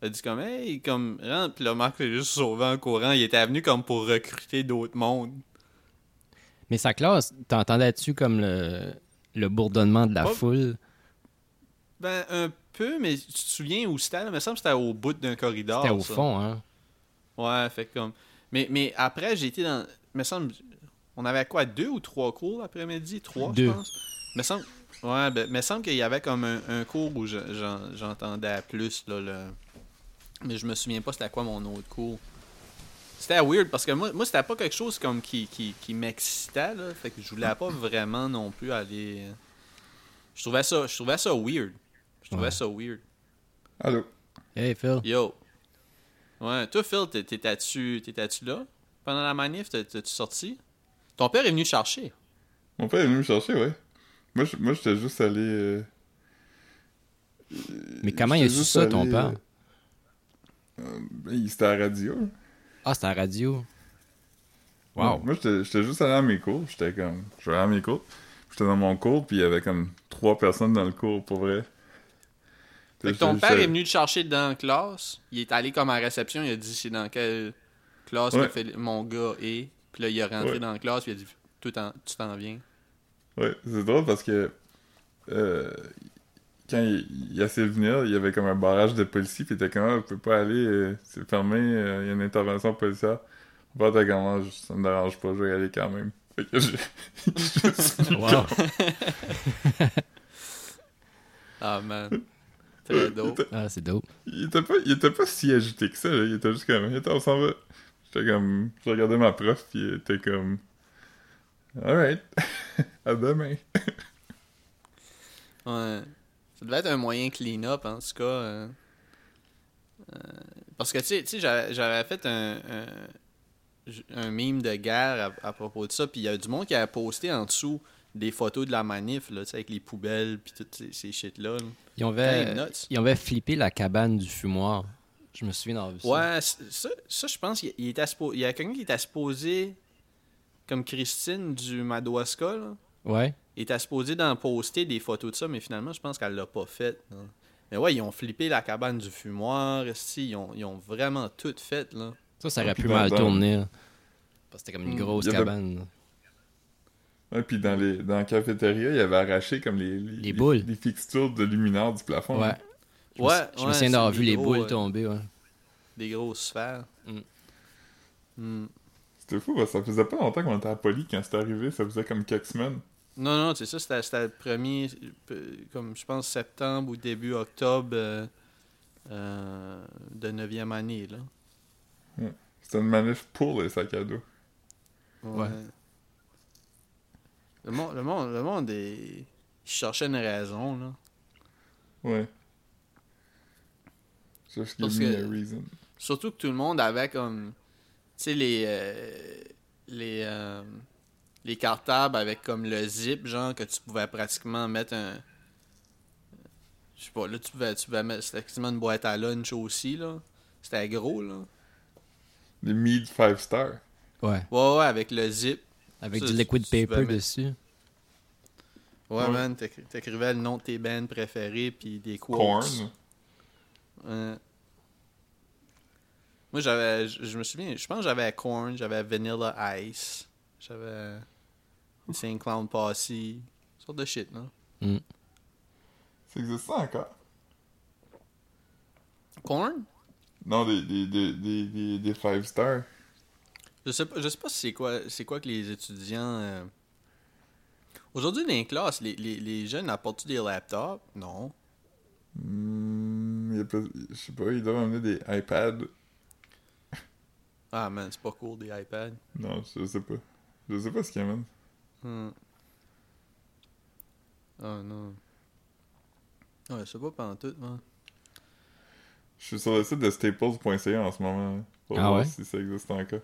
Speaker 1: a dit comme, hey, comme, rentre. Puis là, Marc s'est juste sauvé en courant. Il était venu comme pour recruter d'autres mondes.
Speaker 2: Mais sa classe, t'entendais-tu comme le, le bourdonnement de la
Speaker 1: Pas-
Speaker 2: foule?
Speaker 1: Ben, un peu, mais tu te souviens où c'était, là? Il me semble que c'était au bout d'un corridor.
Speaker 2: C'était au
Speaker 1: ça.
Speaker 2: fond, hein?
Speaker 1: Ouais, fait comme. Mais, mais après, j'ai été dans. Me semble. On avait quoi, deux ou trois cours l'après-midi? Trois,
Speaker 2: Deux.
Speaker 1: je pense. Me semble. Ouais, ben, me semble qu'il y avait comme un, un cours où je- j'en- j'entendais plus, là, le. Mais je me souviens pas c'était quoi mon autre cours. C'était weird parce que moi, moi c'était pas quelque chose comme qui, qui, qui m'excitait, là. Fait que je voulais pas vraiment non plus aller. Je trouvais ça, je trouvais ça weird. Je trouvais
Speaker 2: Ouais.
Speaker 1: ça weird.
Speaker 3: Allô?
Speaker 2: Hey, Phil.
Speaker 1: Yo. Ouais, toi, Phil, t'é- t'étais-tu là? Pendant la manif, t'es- t'es-tu sorti? Ton père est venu te chercher.
Speaker 3: Mon père est venu me chercher, ouais. Moi, je- moi j'étais juste allé. euh,
Speaker 2: Mais comment il a su ça, ton père?
Speaker 3: euh, ben, il était à la radio.
Speaker 2: Ah, c'était à la radio. Wow.
Speaker 3: Moi, j'étais j'étais juste allé à mes cours. J'étais comme. Je vais à mes cours. J'étais dans mon cours, puis il y avait comme trois personnes dans le cours, pour vrai.
Speaker 1: Fait que ton père est venu te chercher dans la classe. Il est allé comme à la réception. Il a dit c'est dans quelle classe
Speaker 3: Ouais.
Speaker 1: que fait mon gars est. Puis là, il est rentré
Speaker 3: Ouais.
Speaker 1: dans la classe. Puis il a dit tu t'en viens.
Speaker 3: Ouais, c'est drôle parce que euh, quand il, il a essayé de venir, il y avait comme un barrage de policiers, puis il était comme, ah, vous pouvez pas aller, euh, c'est fermé, euh, il y a une intervention policière. Mon père était comme, Ah, je- ça me dérange pas, je vais y aller quand même. Fait que j'ai- je-
Speaker 2: Wow.
Speaker 1: Ah, man. Très
Speaker 3: il,
Speaker 1: dope.
Speaker 3: était,
Speaker 2: Ah, c'est dope.
Speaker 3: il était pas, il était pas si agité que ça, là. il était juste comme, attends, on s'en va. J'étais comme, je regardais ma prof, puis il était comme, alright, à demain.
Speaker 1: Ouais. Ça devait être un moyen clean-up, en tout cas. euh. Euh, parce que, tu sais- tu sais, j'avais fait un, un, un meme de guerre à, à propos de ça, puis il y a du monde qui avait posté en dessous des photos de la manif, là, tu sais, avec les poubelles, puis toutes ces, ces shit-là. là.
Speaker 2: Ils
Speaker 1: nuts.
Speaker 2: ils ont flippé la cabane du fumoir. Je me souviens d'avoir vu ça.
Speaker 1: Ouais, ça, ça je pense qu'il y a quelqu'un qui était supposé, comme Christine du Madawaska, là,
Speaker 2: Ouais.
Speaker 1: il était supposé d'en poster des photos de ça, mais finalement, je pense qu'elle l'a pas fait. là. Mais ouais, ils ont flippé la cabane du fumoir, esti, ils ont, ils ont vraiment tout fait, là.
Speaker 2: Ça, ça aurait pu mal
Speaker 3: dans-
Speaker 2: tourner. là. Parce que c'était comme une
Speaker 1: Hmm.
Speaker 2: grosse cabane. là.
Speaker 3: Ouais, puis dans, les, dans la cafétéria, il avait arraché comme les,
Speaker 2: Les boules.
Speaker 3: les fixtures de luminaire du plafond.
Speaker 2: Ouais.
Speaker 3: là.
Speaker 2: Je me-
Speaker 1: Ouais,
Speaker 2: Je me
Speaker 1: ouais,
Speaker 2: souviens
Speaker 1: c'est
Speaker 2: d'avoir vu les boules
Speaker 1: euh,
Speaker 2: tomber. Ouais.
Speaker 1: Des grosses sphères.
Speaker 2: Mm.
Speaker 1: Mm.
Speaker 3: C'était fou, parce que ça faisait pas longtemps qu'on était à Poly quand c'était arrivé, ça faisait comme quelques semaines.
Speaker 1: Non, non, c'est ça, c'était le premier, euh, comme je pense septembre ou début octobre euh, euh, de 9e année, là.
Speaker 3: C'était une manif pour les sacs à dos.
Speaker 1: Ouais.
Speaker 2: Ouais.
Speaker 1: Le monde, le monde, le monde est... il cherchait une raison, là.
Speaker 3: Ouais. Just give me
Speaker 1: que-
Speaker 3: a reason.
Speaker 1: Surtout que tout le monde avait comme. Tu sais, les. euh, les. Les cartables avec comme le zip, genre, que tu pouvais pratiquement mettre un. Je sais pas, là, tu pouvais, tu pouvais mettre. C'était quasiment une boîte à lunch aussi, là. C'était gros, là.
Speaker 3: Les Mead 5 Star.
Speaker 2: Ouais.
Speaker 1: Ouais, ouais, avec le zip.
Speaker 2: Avec
Speaker 1: Ça,
Speaker 2: du liquid
Speaker 1: tu
Speaker 2: paper
Speaker 1: mettre-
Speaker 2: dessus.
Speaker 1: Ouais,
Speaker 3: Ouais.
Speaker 1: man, t'écri- t'écrivais le nom de tes bands préférés, puis des quotes.
Speaker 3: Corn.
Speaker 1: Ouais. Moi, j'avais. Je je me souviens, je pense que j'avais Corn, j'avais Vanilla Ice, j'avais. Saint Clown Posse, sorte de shit, là.
Speaker 2: Mm.
Speaker 3: Ça existe ça encore?
Speaker 1: Corn
Speaker 3: Non, des, des, des, des, des, des 5 Star.
Speaker 1: Je sais pas, je sais pas si c'est quoi, c'est quoi que les étudiants. euh, Aujourd'hui, dans les classes, les, les, les jeunes apportent-tu des laptops? Non.
Speaker 3: Pas- je sais pas, ils doivent amener des iPads.
Speaker 1: Ah man, c'est pas cool des iPads.
Speaker 3: Non, je sais pas. Je sais pas ce qu'ils amènent.
Speaker 1: Hmm. Oh non. Ouais, c'est pas pantoute, man.
Speaker 3: Je suis sur le site de staples.ca en ce moment. hein, Pour
Speaker 2: Ah
Speaker 3: voir
Speaker 2: ouais?
Speaker 3: si ça existe encore.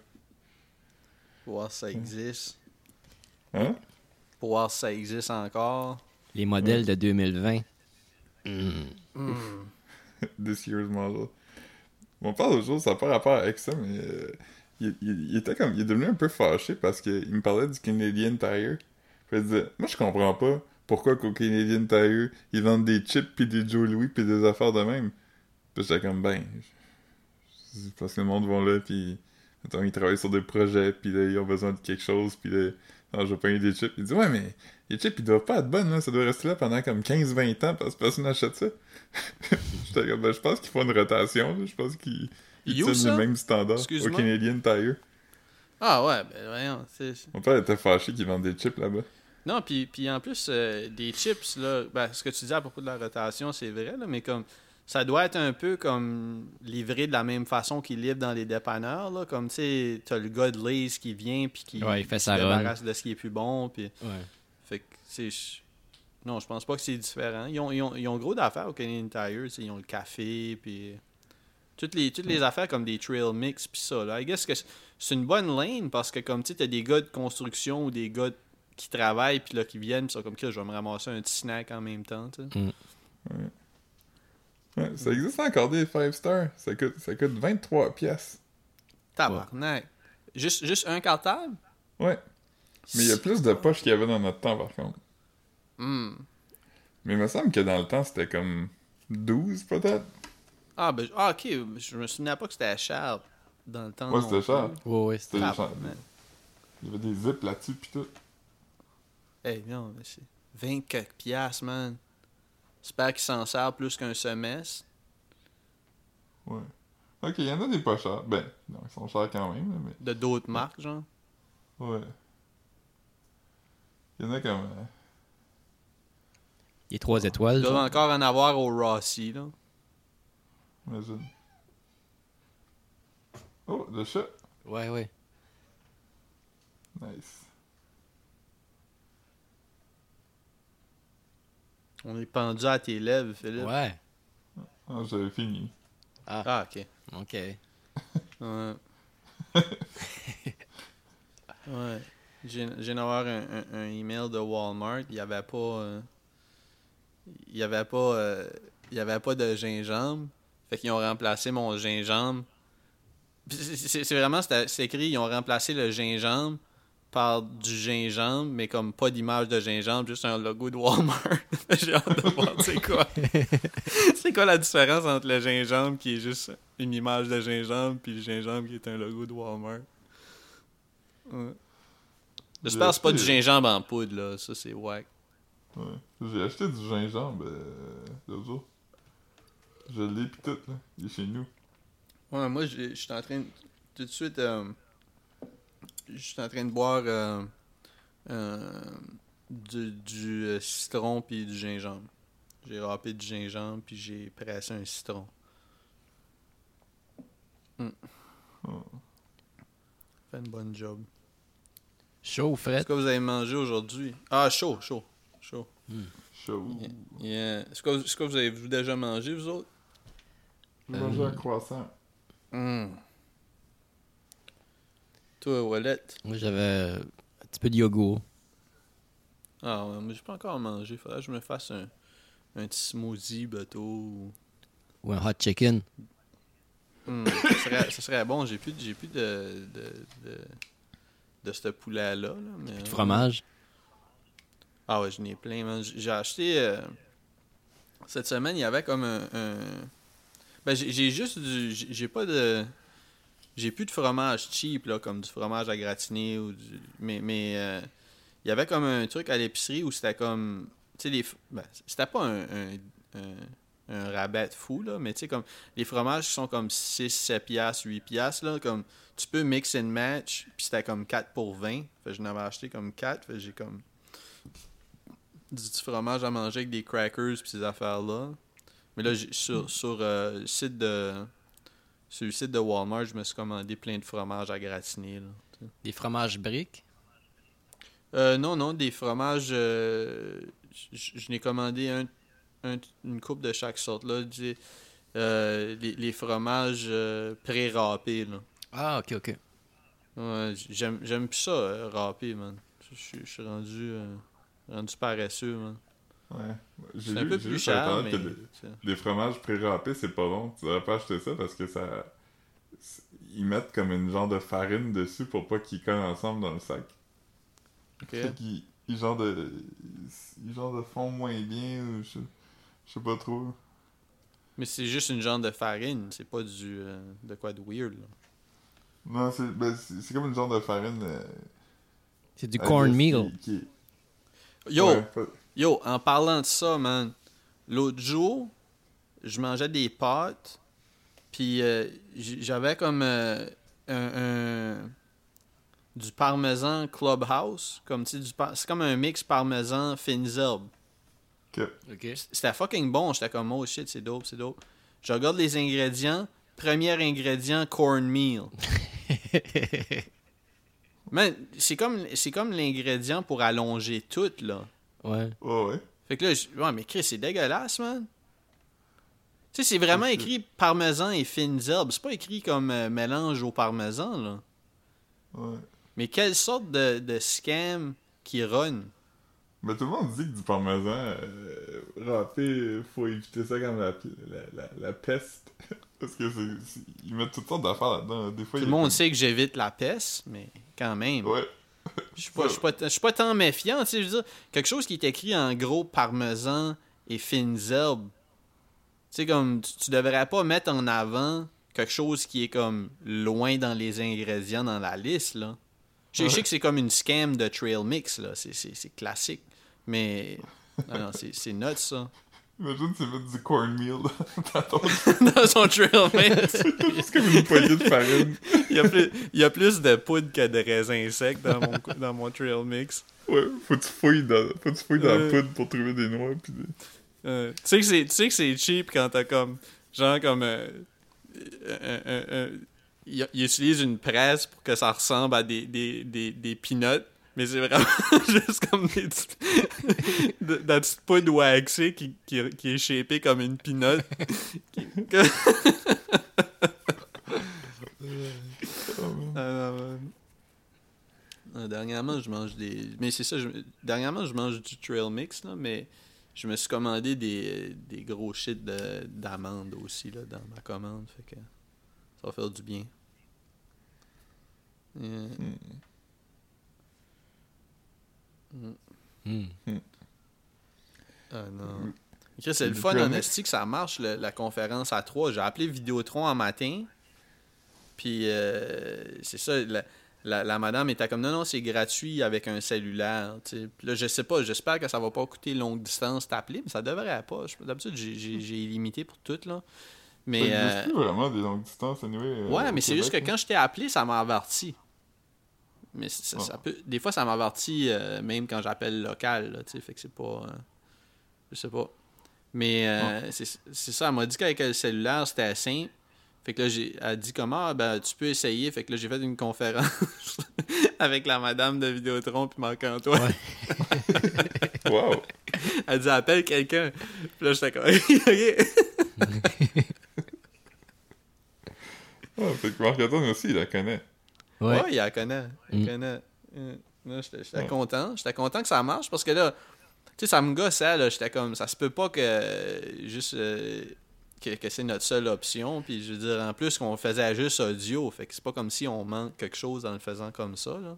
Speaker 1: Pour voir si ça existe.
Speaker 3: Hein?
Speaker 1: Pour voir si ça existe encore.
Speaker 2: Les modèles de 2020. Hmm.
Speaker 3: This year's model. Mon père, l'autre jour, ça n'a pas rapport avec ça, mais euh, il, était comme. Il est devenu un peu fâché parce qu'il me parlait du Canadian Tire. Puis il disait Moi, je comprends pas pourquoi qu'au Canadian Tire, ils vendent des chips, puis des Joe Louis, puis des affaires de même. Puis j'étais comme Ben. Parce que le monde va là, puis. Attends, ils travaillent sur des projets, puis là, ils ont besoin de quelque chose, puis là. Non, je vais payer des chips. Il dit Ouais, mais les chips, ils doivent pas être bonnes, là. Ça doit rester là pendant comme 15-20 ans parce que personne n'achète ça. Ben, je pense qu'ils font une rotation. Je pense qu'ils tiennent
Speaker 1: ça?
Speaker 3: le même standard au? Canadian Tire.
Speaker 1: Ah ouais, ben voyons. c'est-
Speaker 3: Mon père était fâché qu'ils vendent des chips là-bas.
Speaker 1: Non, puis, puis en plus, euh, des chips, là, ben, ce que tu dis à propos de la rotation, c'est vrai, là, mais comme ça doit être un peu comme livré de la même façon qu'ils livrent dans les dépanneurs, là, comme tu sais, t'as le gars de Lays qui vient, puis qui,
Speaker 2: Ouais, il fait
Speaker 1: qui
Speaker 2: sa run.
Speaker 1: débarrasse de ce qui est plus bon, puis
Speaker 2: Ouais.
Speaker 1: C'est... Non, je pense pas que c'est différent. Ils ont, ils ont, ils ont gros d'affaires au Canadian Tire, ils ont le café, puis toutes les, toutes les affaires comme des trail mix, puis ça, là. I guess que c'est une bonne lane, parce que comme, tu sais, t'as des gars de construction ou des gars qui travaillent, puis là, qui viennent, puis ça comme que je vais me ramasser un petit snack en même temps, tu sais.
Speaker 3: Ouais, ça existe encore des 5 stars. Ça coûte, ça coûte 23 pièces.
Speaker 1: Tabarnak. Juste, juste un cartable?
Speaker 3: Ouais. Mais il y a plus de poches qu'il y avait dans notre temps, par contre.
Speaker 1: Hmm.
Speaker 3: Mais il me semble que dans le temps, c'était comme 12, peut-être.
Speaker 1: Ah, ben, ah, ok, je me souvenais pas que c'était cher dans le temps.
Speaker 3: Ouais, c'était cher.
Speaker 2: Ouais, ouais,
Speaker 3: C'était
Speaker 1: Ah, man.
Speaker 3: Il y avait des zips là-dessus, pis tout.
Speaker 1: Hey, non, mais c'est 20 quelques piastres, man. J'espère qu'il s'en sert plus qu'un semestre.
Speaker 3: Ouais. Ok, il y en a des pas chers. Ben, non, ils sont chers quand même, mais.
Speaker 1: De d'autres marques, genre.
Speaker 3: Ouais. Il y en a comme. euh,
Speaker 2: Les trois étoiles.
Speaker 1: Ils doivent encore en avoir au Rossi, là.
Speaker 3: Imagine. Oh, le chat.
Speaker 2: Ouais, ouais.
Speaker 3: Nice.
Speaker 1: On est pendu à tes lèvres, Philippe.
Speaker 2: Ouais.
Speaker 3: Ah, j'avais fini.
Speaker 1: Ah, ok.
Speaker 2: Ok.
Speaker 1: Ouais. ouais. J'ai d'avoir un, un, un email de Walmart. Il n'y avait pas. euh, il y avait pas. euh, il y avait pas de gingembre. Fait qu'ils ont remplacé mon gingembre. C'est- vraiment. C'est écrit, ils ont remplacé le gingembre par du gingembre, mais comme pas d'image de gingembre, juste un logo de Walmart. J'ai hâte de voir c'est quoi? c'est quoi la différence entre le gingembre qui est juste une image de gingembre puis le gingembre qui est un logo de Walmart? Ouais. J'espère que c'est pas du
Speaker 3: acheté-
Speaker 1: gingembre en poudre, là. Ça, c'est whack.
Speaker 3: Ouais. J'ai acheté du gingembre euh, l'autre jour. Je l'ai pis tout, là. Il est chez nous.
Speaker 1: Ouais, moi, je suis en train de... Tout de suite, euh, je suis en train de boire euh, euh, du, du, euh, citron puis du gingembre. J'ai râpé du gingembre puis j'ai pressé un citron. Hmm.
Speaker 3: Oh.
Speaker 1: Fait une bonne job.
Speaker 2: Chaud ou
Speaker 1: Est-ce
Speaker 2: fret?
Speaker 1: que vous avez mangé aujourd'hui? Ah, chaud, chaud, chaud.
Speaker 3: Chaud.
Speaker 1: Yeah. Yeah. Est-ce que, vous avez vous déjà mangé, vous autres?
Speaker 3: J'ai mangé un croissant.
Speaker 1: Hmm. Toi, Wallet?
Speaker 2: Moi, j'avais un petit peu de yogourt.
Speaker 1: Ah ouais, mais j'ai pas encore mangé. Faudrait que je me fasse un, un petit smoothie bateau. ou-
Speaker 2: Ou un hot chicken.
Speaker 1: Ça, serait, ça serait bon. J'ai plus, j'ai plus de, de, de, de ce poulet-là. Là, mais,
Speaker 2: De fromage.
Speaker 1: Ah ouais, j'en ai plein. J'ai acheté... euh, cette semaine, il y avait comme un... un- Ben, j'ai juste du... J'ai pas de... J'ai plus de fromage cheap, là, comme du fromage à gratiner ou du... Mais, mais euh, il y avait comme un truc à l'épicerie où c'était comme... Tu sais, les... Ben, c'était pas un... un, un- un rabais fou, là, mais tu sais, comme... Les fromages qui sont comme 6, 7 piastres, 8 piastres, là, comme... Tu peux mix and match, puis c'était comme 4 pour 20. Fait que je n'avais acheté comme 4, fait que j'ai comme du petit fromage à manger avec des crackers pis ces affaires-là. Mais là, sur, sur euh, le site de. Sur le site de Walmart, je me suis commandé plein de fromages à gratiner. Là.
Speaker 2: Des fromages briques?
Speaker 1: Euh, non, non, des fromages. euh, je n'ai commandé un, un- une coupe de chaque sorte. Là, euh, les, les fromages euh, pré-râpés. Là.
Speaker 2: Ah, ok, ok.
Speaker 1: Ouais, j'aime, j'aime plus ça, euh, râpé, man. Je suis- je suis rendu, euh, rendu paresseux, man.
Speaker 3: Ouais. J'ai
Speaker 1: C'est un
Speaker 3: vu-
Speaker 1: peu plus cher, mais.
Speaker 3: que les- fromages pré-râpés, c'est pas bon. Tu devrais pas acheter ça parce que ça. Ils mettent comme une genre de farine dessus pour pas qu'ils collent ensemble dans le sac.
Speaker 1: Ok.
Speaker 3: Qu'ils ils genre de. Ils genre de font moins bien ou je, je sais pas trop.
Speaker 1: Mais c'est juste une genre de farine, c'est pas du. euh, de quoi de weird, là.
Speaker 3: Non, c'est ben, c'est comme une genre de farine. euh,
Speaker 2: C'est du cornmeal.
Speaker 3: qui- qui-
Speaker 1: Yo!
Speaker 3: ouais, pas-
Speaker 1: Yo, en parlant de ça, man, l'autre jour, je mangeais des pâtes, puis euh, j'avais comme euh, un, un- du parmesan Clubhouse, comme tu sais, du par- c'est comme un mix parmesan fines herbes.
Speaker 3: Que-
Speaker 2: Ok.
Speaker 1: C'était fucking bon, j'étais comme oh shit, c'est dope, c'est dope. Je regarde les ingrédients, premier ingrédient cornmeal. Man, c'est comme c'est comme l'ingrédient pour allonger tout là.
Speaker 2: Ouais.
Speaker 3: Ouais, ouais.
Speaker 1: Fait que là, je... ouais, mais Chris, c'est dégueulasse, man. Tu sais, c'est vraiment écrit parmesan et fines herbes. C'est pas écrit comme euh, mélange au parmesan, là.
Speaker 3: ouais.
Speaker 1: Mais quelle sorte de, de scam qui run?
Speaker 3: Mais tout le monde dit que du parmesan euh, râpé, faut éviter ça comme la, la, la, la peste. Parce que c'est, ils mettent toutes sortes d'affaires là-dedans. Des fois,
Speaker 1: Tout le monde sait que j'évite la peste, mais quand même.
Speaker 3: Ouais.
Speaker 1: Je suis pas, je suis pas, tant méfiant, tu sais, je veux dire, quelque chose qui est écrit en gros parmesan et fines herbes. Tu sais, comme, tu, tu devrais pas mettre en avant quelque chose qui est comme loin dans les ingrédients dans la liste, là. Je, sais que c'est comme une scam de trail mix, là, c'est, c'est, c'est classique, mais... Non, non, c'est, c'est nuts, ça.
Speaker 3: Imagine, tu mets du cornmeal dans ton.
Speaker 1: dans son trail mix,
Speaker 3: C'est juste comme une poignée de farine.
Speaker 1: il y, a plus, il y a plus de poudre que de raisins secs dans mon, dans mon trail mix.
Speaker 3: Ouais, faut que tu fouilles dans, faut que tu fouilles dans la poudre pour trouver des noix. Pis des...
Speaker 1: Euh, tu sais que c'est tu sais que c'est cheap quand t'as comme genre comme euh, euh, euh, euh, il, il utilise une presse pour que ça ressemble à des des des, des peanuts mais c'est vraiment juste comme des petites, de, de la petite poudre waxée qui, qui, qui est shapée comme une que- Ah. Ah, dernièrement, je mange des. Mais c'est ça, je- dernièrement, je mange du trail mix, là, mais je me suis commandé des, des gros shit de- d'amandes aussi, là, dans ma commande. Fait que ça va faire du bien. Euh,
Speaker 2: Hmm.
Speaker 1: Ah non. Chris, c'est le fun en que ça marche, le- la conférence à 3. J'ai appelé Vidéotron en matin. Puis, euh, c'est ça, la, la, la madame était comme non, non, c'est gratuit avec un cellulaire. Puis là, je sais pas, j'espère que ça va pas coûter longue distance t'appeler, mais ça devrait pas. D'habitude, j'ai- limité pour tout, là. Mais.
Speaker 3: Ça
Speaker 1: euh,
Speaker 3: plus vraiment des longues distances, anyway. euh,
Speaker 1: Ouais, mais c'est juste que quand je t'ai appelé, ça m'a averti. Mais ça,
Speaker 3: Ouais.
Speaker 1: ça peut, des fois, ça m'avertit euh, même quand j'appelle local, là, fait que c'est pas... euh, je sais pas. Mais euh, c'est c'est ça, elle m'a dit qu'avec le cellulaire, c'était simple. Fait que là, j'ai, elle a dit comment, ah, ben, tu peux essayer. Fait que là, j'ai fait une conférence avec la madame de Vidéotron puis Marc-Antoine.
Speaker 2: Ouais.
Speaker 3: Wow!
Speaker 1: Elle dit, appelle quelqu'un. Puis là, j'étais comme, OK.
Speaker 3: Ah, fait que Marc-Antoine aussi, il la connaît.
Speaker 1: Ouais,
Speaker 2: Ouais.
Speaker 1: il la connaît. Il
Speaker 2: Mm.
Speaker 1: connaît. Là, J'étais content. J'étais content que ça marche parce que là, tu sais, ça me gossait. là. J'étais comme, ça se peut pas que juste. euh, que, que c'est notre seule option. Puis je veux dire, en plus, qu'on faisait juste audio. Fait que c'est pas comme si on manque quelque chose en le faisant comme ça. Là.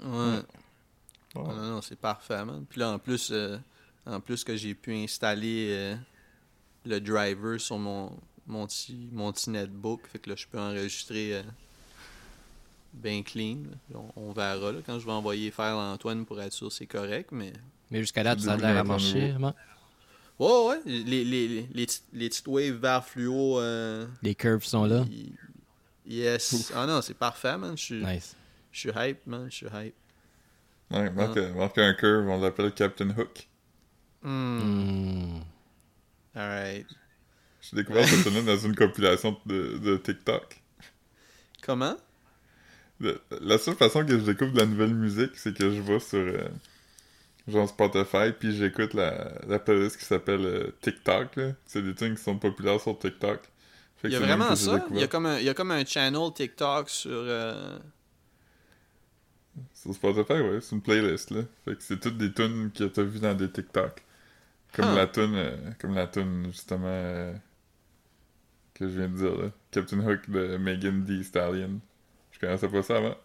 Speaker 1: Ouais.
Speaker 3: Ouais.
Speaker 1: Non, non, non, c'est parfait, man. Puis là, en plus, euh, en plus que j'ai pu installer euh, le driver sur mon, mon, petit, mon petit netbook, fait que là, je peux enregistrer euh, bien clean. On, on verra là, quand je vais envoyer faire à Antoine pour être sûr que c'est correct, mais...
Speaker 2: Mais jusqu'à là, ça a l'air à marcher, vraiment.
Speaker 1: Ouais, ouais, les, les, les, les, petites- les petites waves vert fluo... euh,
Speaker 2: Les curves sont là.
Speaker 1: y- Yes. Ah non, c'est parfait, man. Je suis
Speaker 2: Nice.
Speaker 1: je suis hype, man. Je suis hype.
Speaker 3: Ouais, marque, marque un curve, on l'appelle Captain Hook.
Speaker 1: Hmm.
Speaker 2: Hmm.
Speaker 1: Alright.
Speaker 3: J'ai découvert cette tune dans une compilation de, de TikTok.
Speaker 1: Comment?
Speaker 3: La seule façon que je découvre de la nouvelle musique, c'est que je vais sur euh, genre Spotify, puis j'écoute la, la playlist qui s'appelle euh, TikTok. C'est des tunes qui sont populaires sur TikTok.
Speaker 1: Il y a vraiment ça? Il y, a comme un, il y a comme un channel TikTok sur... euh,
Speaker 3: Sur Spotify, ouais, c'est une playlist, là. Fait que c'est toutes des tunes que t'as vues dans des TikTok. Comme
Speaker 1: Ah.
Speaker 3: la tune, euh, comme la tune, justement, que je viens de dire, là. Captain Hook de Megan Thee Stallion. Je connaissais pas ça avant.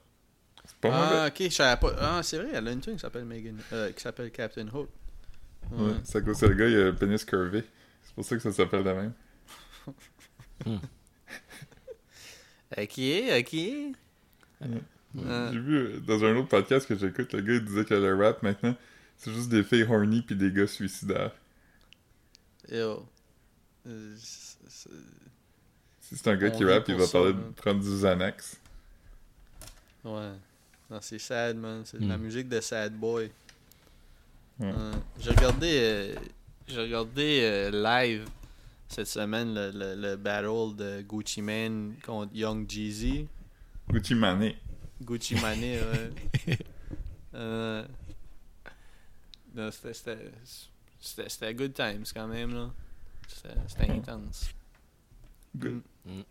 Speaker 3: C'est pas
Speaker 1: Ah,
Speaker 3: mauvais.
Speaker 1: ok, je savais pas. Ah, c'est vrai, elle a une tune qui s'appelle Megan... euh, qui s'appelle Captain Hook. Ouais.
Speaker 3: Ouais, c'est à cause que le gars, il a le pénis curvé. C'est pour ça que ça s'appelle de même.
Speaker 1: Ok, ok. Euh.
Speaker 3: J'ai vu euh, dans un autre podcast que j'écoute, le gars il disait que le rap maintenant, c'est juste des filles horny pis des gars suicidaires.
Speaker 1: Yo.
Speaker 3: Si c'est un gars
Speaker 1: On
Speaker 3: qui rappe, il va parler
Speaker 1: man.
Speaker 3: de prendre du Xanax.
Speaker 1: Ouais. Non, c'est sad, man. C'est de la
Speaker 2: Hmm.
Speaker 1: musique de sad boy. J'ai regardé, euh, j'ai regardé euh, live cette semaine le, le, le battle de Gucci Mane contre Young Jeezy.
Speaker 3: Gucci Mane.
Speaker 1: Gucci Mane, ouais. Euh, non, c'était, good times quand même, là. C'était, c'était intense.
Speaker 3: Good.
Speaker 1: Mm.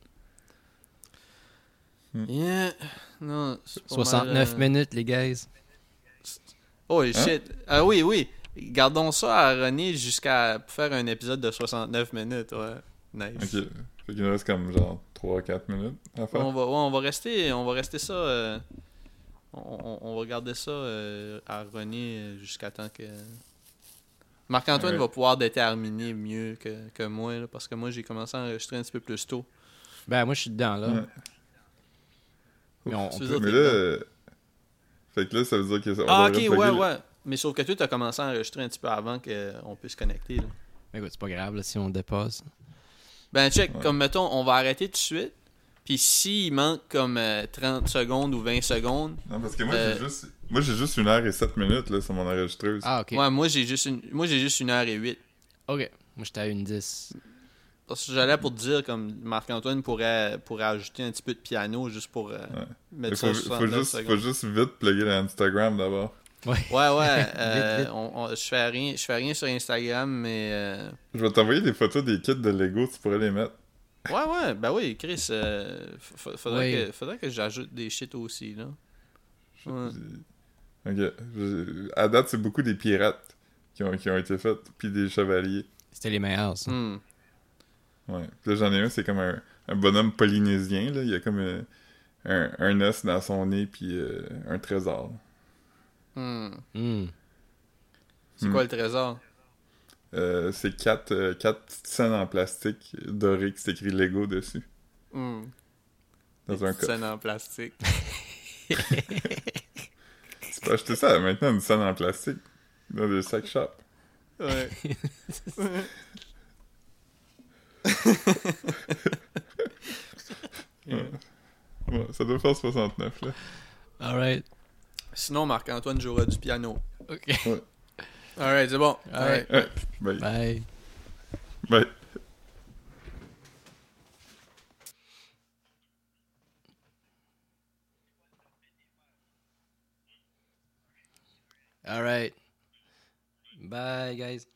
Speaker 3: Mm.
Speaker 1: Yeah. Non, c'est pas mal,
Speaker 2: 69
Speaker 1: euh,
Speaker 2: minutes, les guys.
Speaker 1: Oh
Speaker 3: Hein?
Speaker 1: shit. Ah oui, oui. Gardons ça à René jusqu'à faire un épisode de 69 minutes. Ouais. Nice.
Speaker 3: Ok. Fait qu'il nous reste comme genre 3-4 minutes à faire.
Speaker 1: On va, ouais, on va rester, on va rester ça. euh, on, va garder ça euh, à René jusqu'à temps que. Marc-Antoine
Speaker 3: Ouais.
Speaker 1: va pouvoir déterminer mieux que, que moi, là, parce que moi j'ai commencé à enregistrer un petit peu plus tôt.
Speaker 2: Ben, moi, je suis dedans, là.
Speaker 3: Ouais.
Speaker 2: Mais on, peut-
Speaker 3: Mais là. euh, Fait que là, ça veut dire que ça.
Speaker 1: Ah, ok, ouais,
Speaker 3: le-
Speaker 1: ouais. Mais sauf que toi, t'as commencé à enregistrer un petit peu avant qu'on puisse connecter. Là.
Speaker 2: Mais écoute, c'est pas grave, là, si on dépasse.
Speaker 1: Ben, check,
Speaker 3: Ouais.
Speaker 1: comme mettons, on va arrêter tout de suite. Puis s'il manque comme euh, 30 secondes ou 20 secondes,
Speaker 3: Non, parce que moi,
Speaker 1: Euh,
Speaker 3: j'ai juste. Moi, j'ai juste une heure et 7 minutes là, sur mon enregistreuse.
Speaker 2: Ah, ok.
Speaker 1: ouais, moi j'ai juste une moi j'ai juste une heure et huit.
Speaker 2: Ok. Moi, j'étais à une 10.
Speaker 1: Parce que j'allais pour te dire comme Marc-Antoine pourrait, pourrait ajouter un petit peu de piano juste pour euh, mettre
Speaker 3: Il
Speaker 1: ça
Speaker 3: faut,
Speaker 1: à
Speaker 3: faut
Speaker 1: 69
Speaker 3: juste, faut juste vite plugger l'Instagram d'abord.
Speaker 2: Ouais.
Speaker 1: Ouais, ouais. euh,
Speaker 2: vite.
Speaker 1: on- on- je fais rien, je fais rien sur Instagram, mais euh,
Speaker 3: Je vais t'envoyer des photos des kits de Lego, tu pourrais les mettre.
Speaker 1: ouais, ouais. Ben oui, Chris, euh, faudrait,
Speaker 2: Oui.
Speaker 1: que, faudrait que j'ajoute des shit aussi là. Ouais.
Speaker 3: Ok. Je- À date, c'est beaucoup des pirates qui ont, qui ont été faits, puis des chevaliers.
Speaker 2: C'était les meilleurs, ça.
Speaker 1: Hmm.
Speaker 3: Ouais. Puis là, j'en ai un, c'est comme un, un bonhomme polynésien, là. Il y a comme euh, un, un os dans son nez, puis euh, un trésor.
Speaker 1: Hmm.
Speaker 2: Hmm.
Speaker 1: C'est
Speaker 3: Hmm.
Speaker 1: quoi le trésor?
Speaker 3: Euh, c'est quatre, euh, quatre petites scènes en plastique dorées qui s'écrit Lego dessus.
Speaker 1: Hmm.
Speaker 3: Dans
Speaker 1: Des
Speaker 3: un
Speaker 1: scènes en plastique.
Speaker 3: Tu peux acheter ça maintenant, une scène en plastique. Dans des sacs shop.
Speaker 1: Ouais.
Speaker 3: Ouais, ça doit faire 69, là.
Speaker 2: Alright.
Speaker 1: Sinon, Marc-Antoine jouera du piano.
Speaker 2: Ok.
Speaker 1: Alright, c'est bon.
Speaker 2: Alright.
Speaker 3: Ouais. Bye.
Speaker 2: Bye.
Speaker 3: Bye.
Speaker 2: Alright. Bye, guys.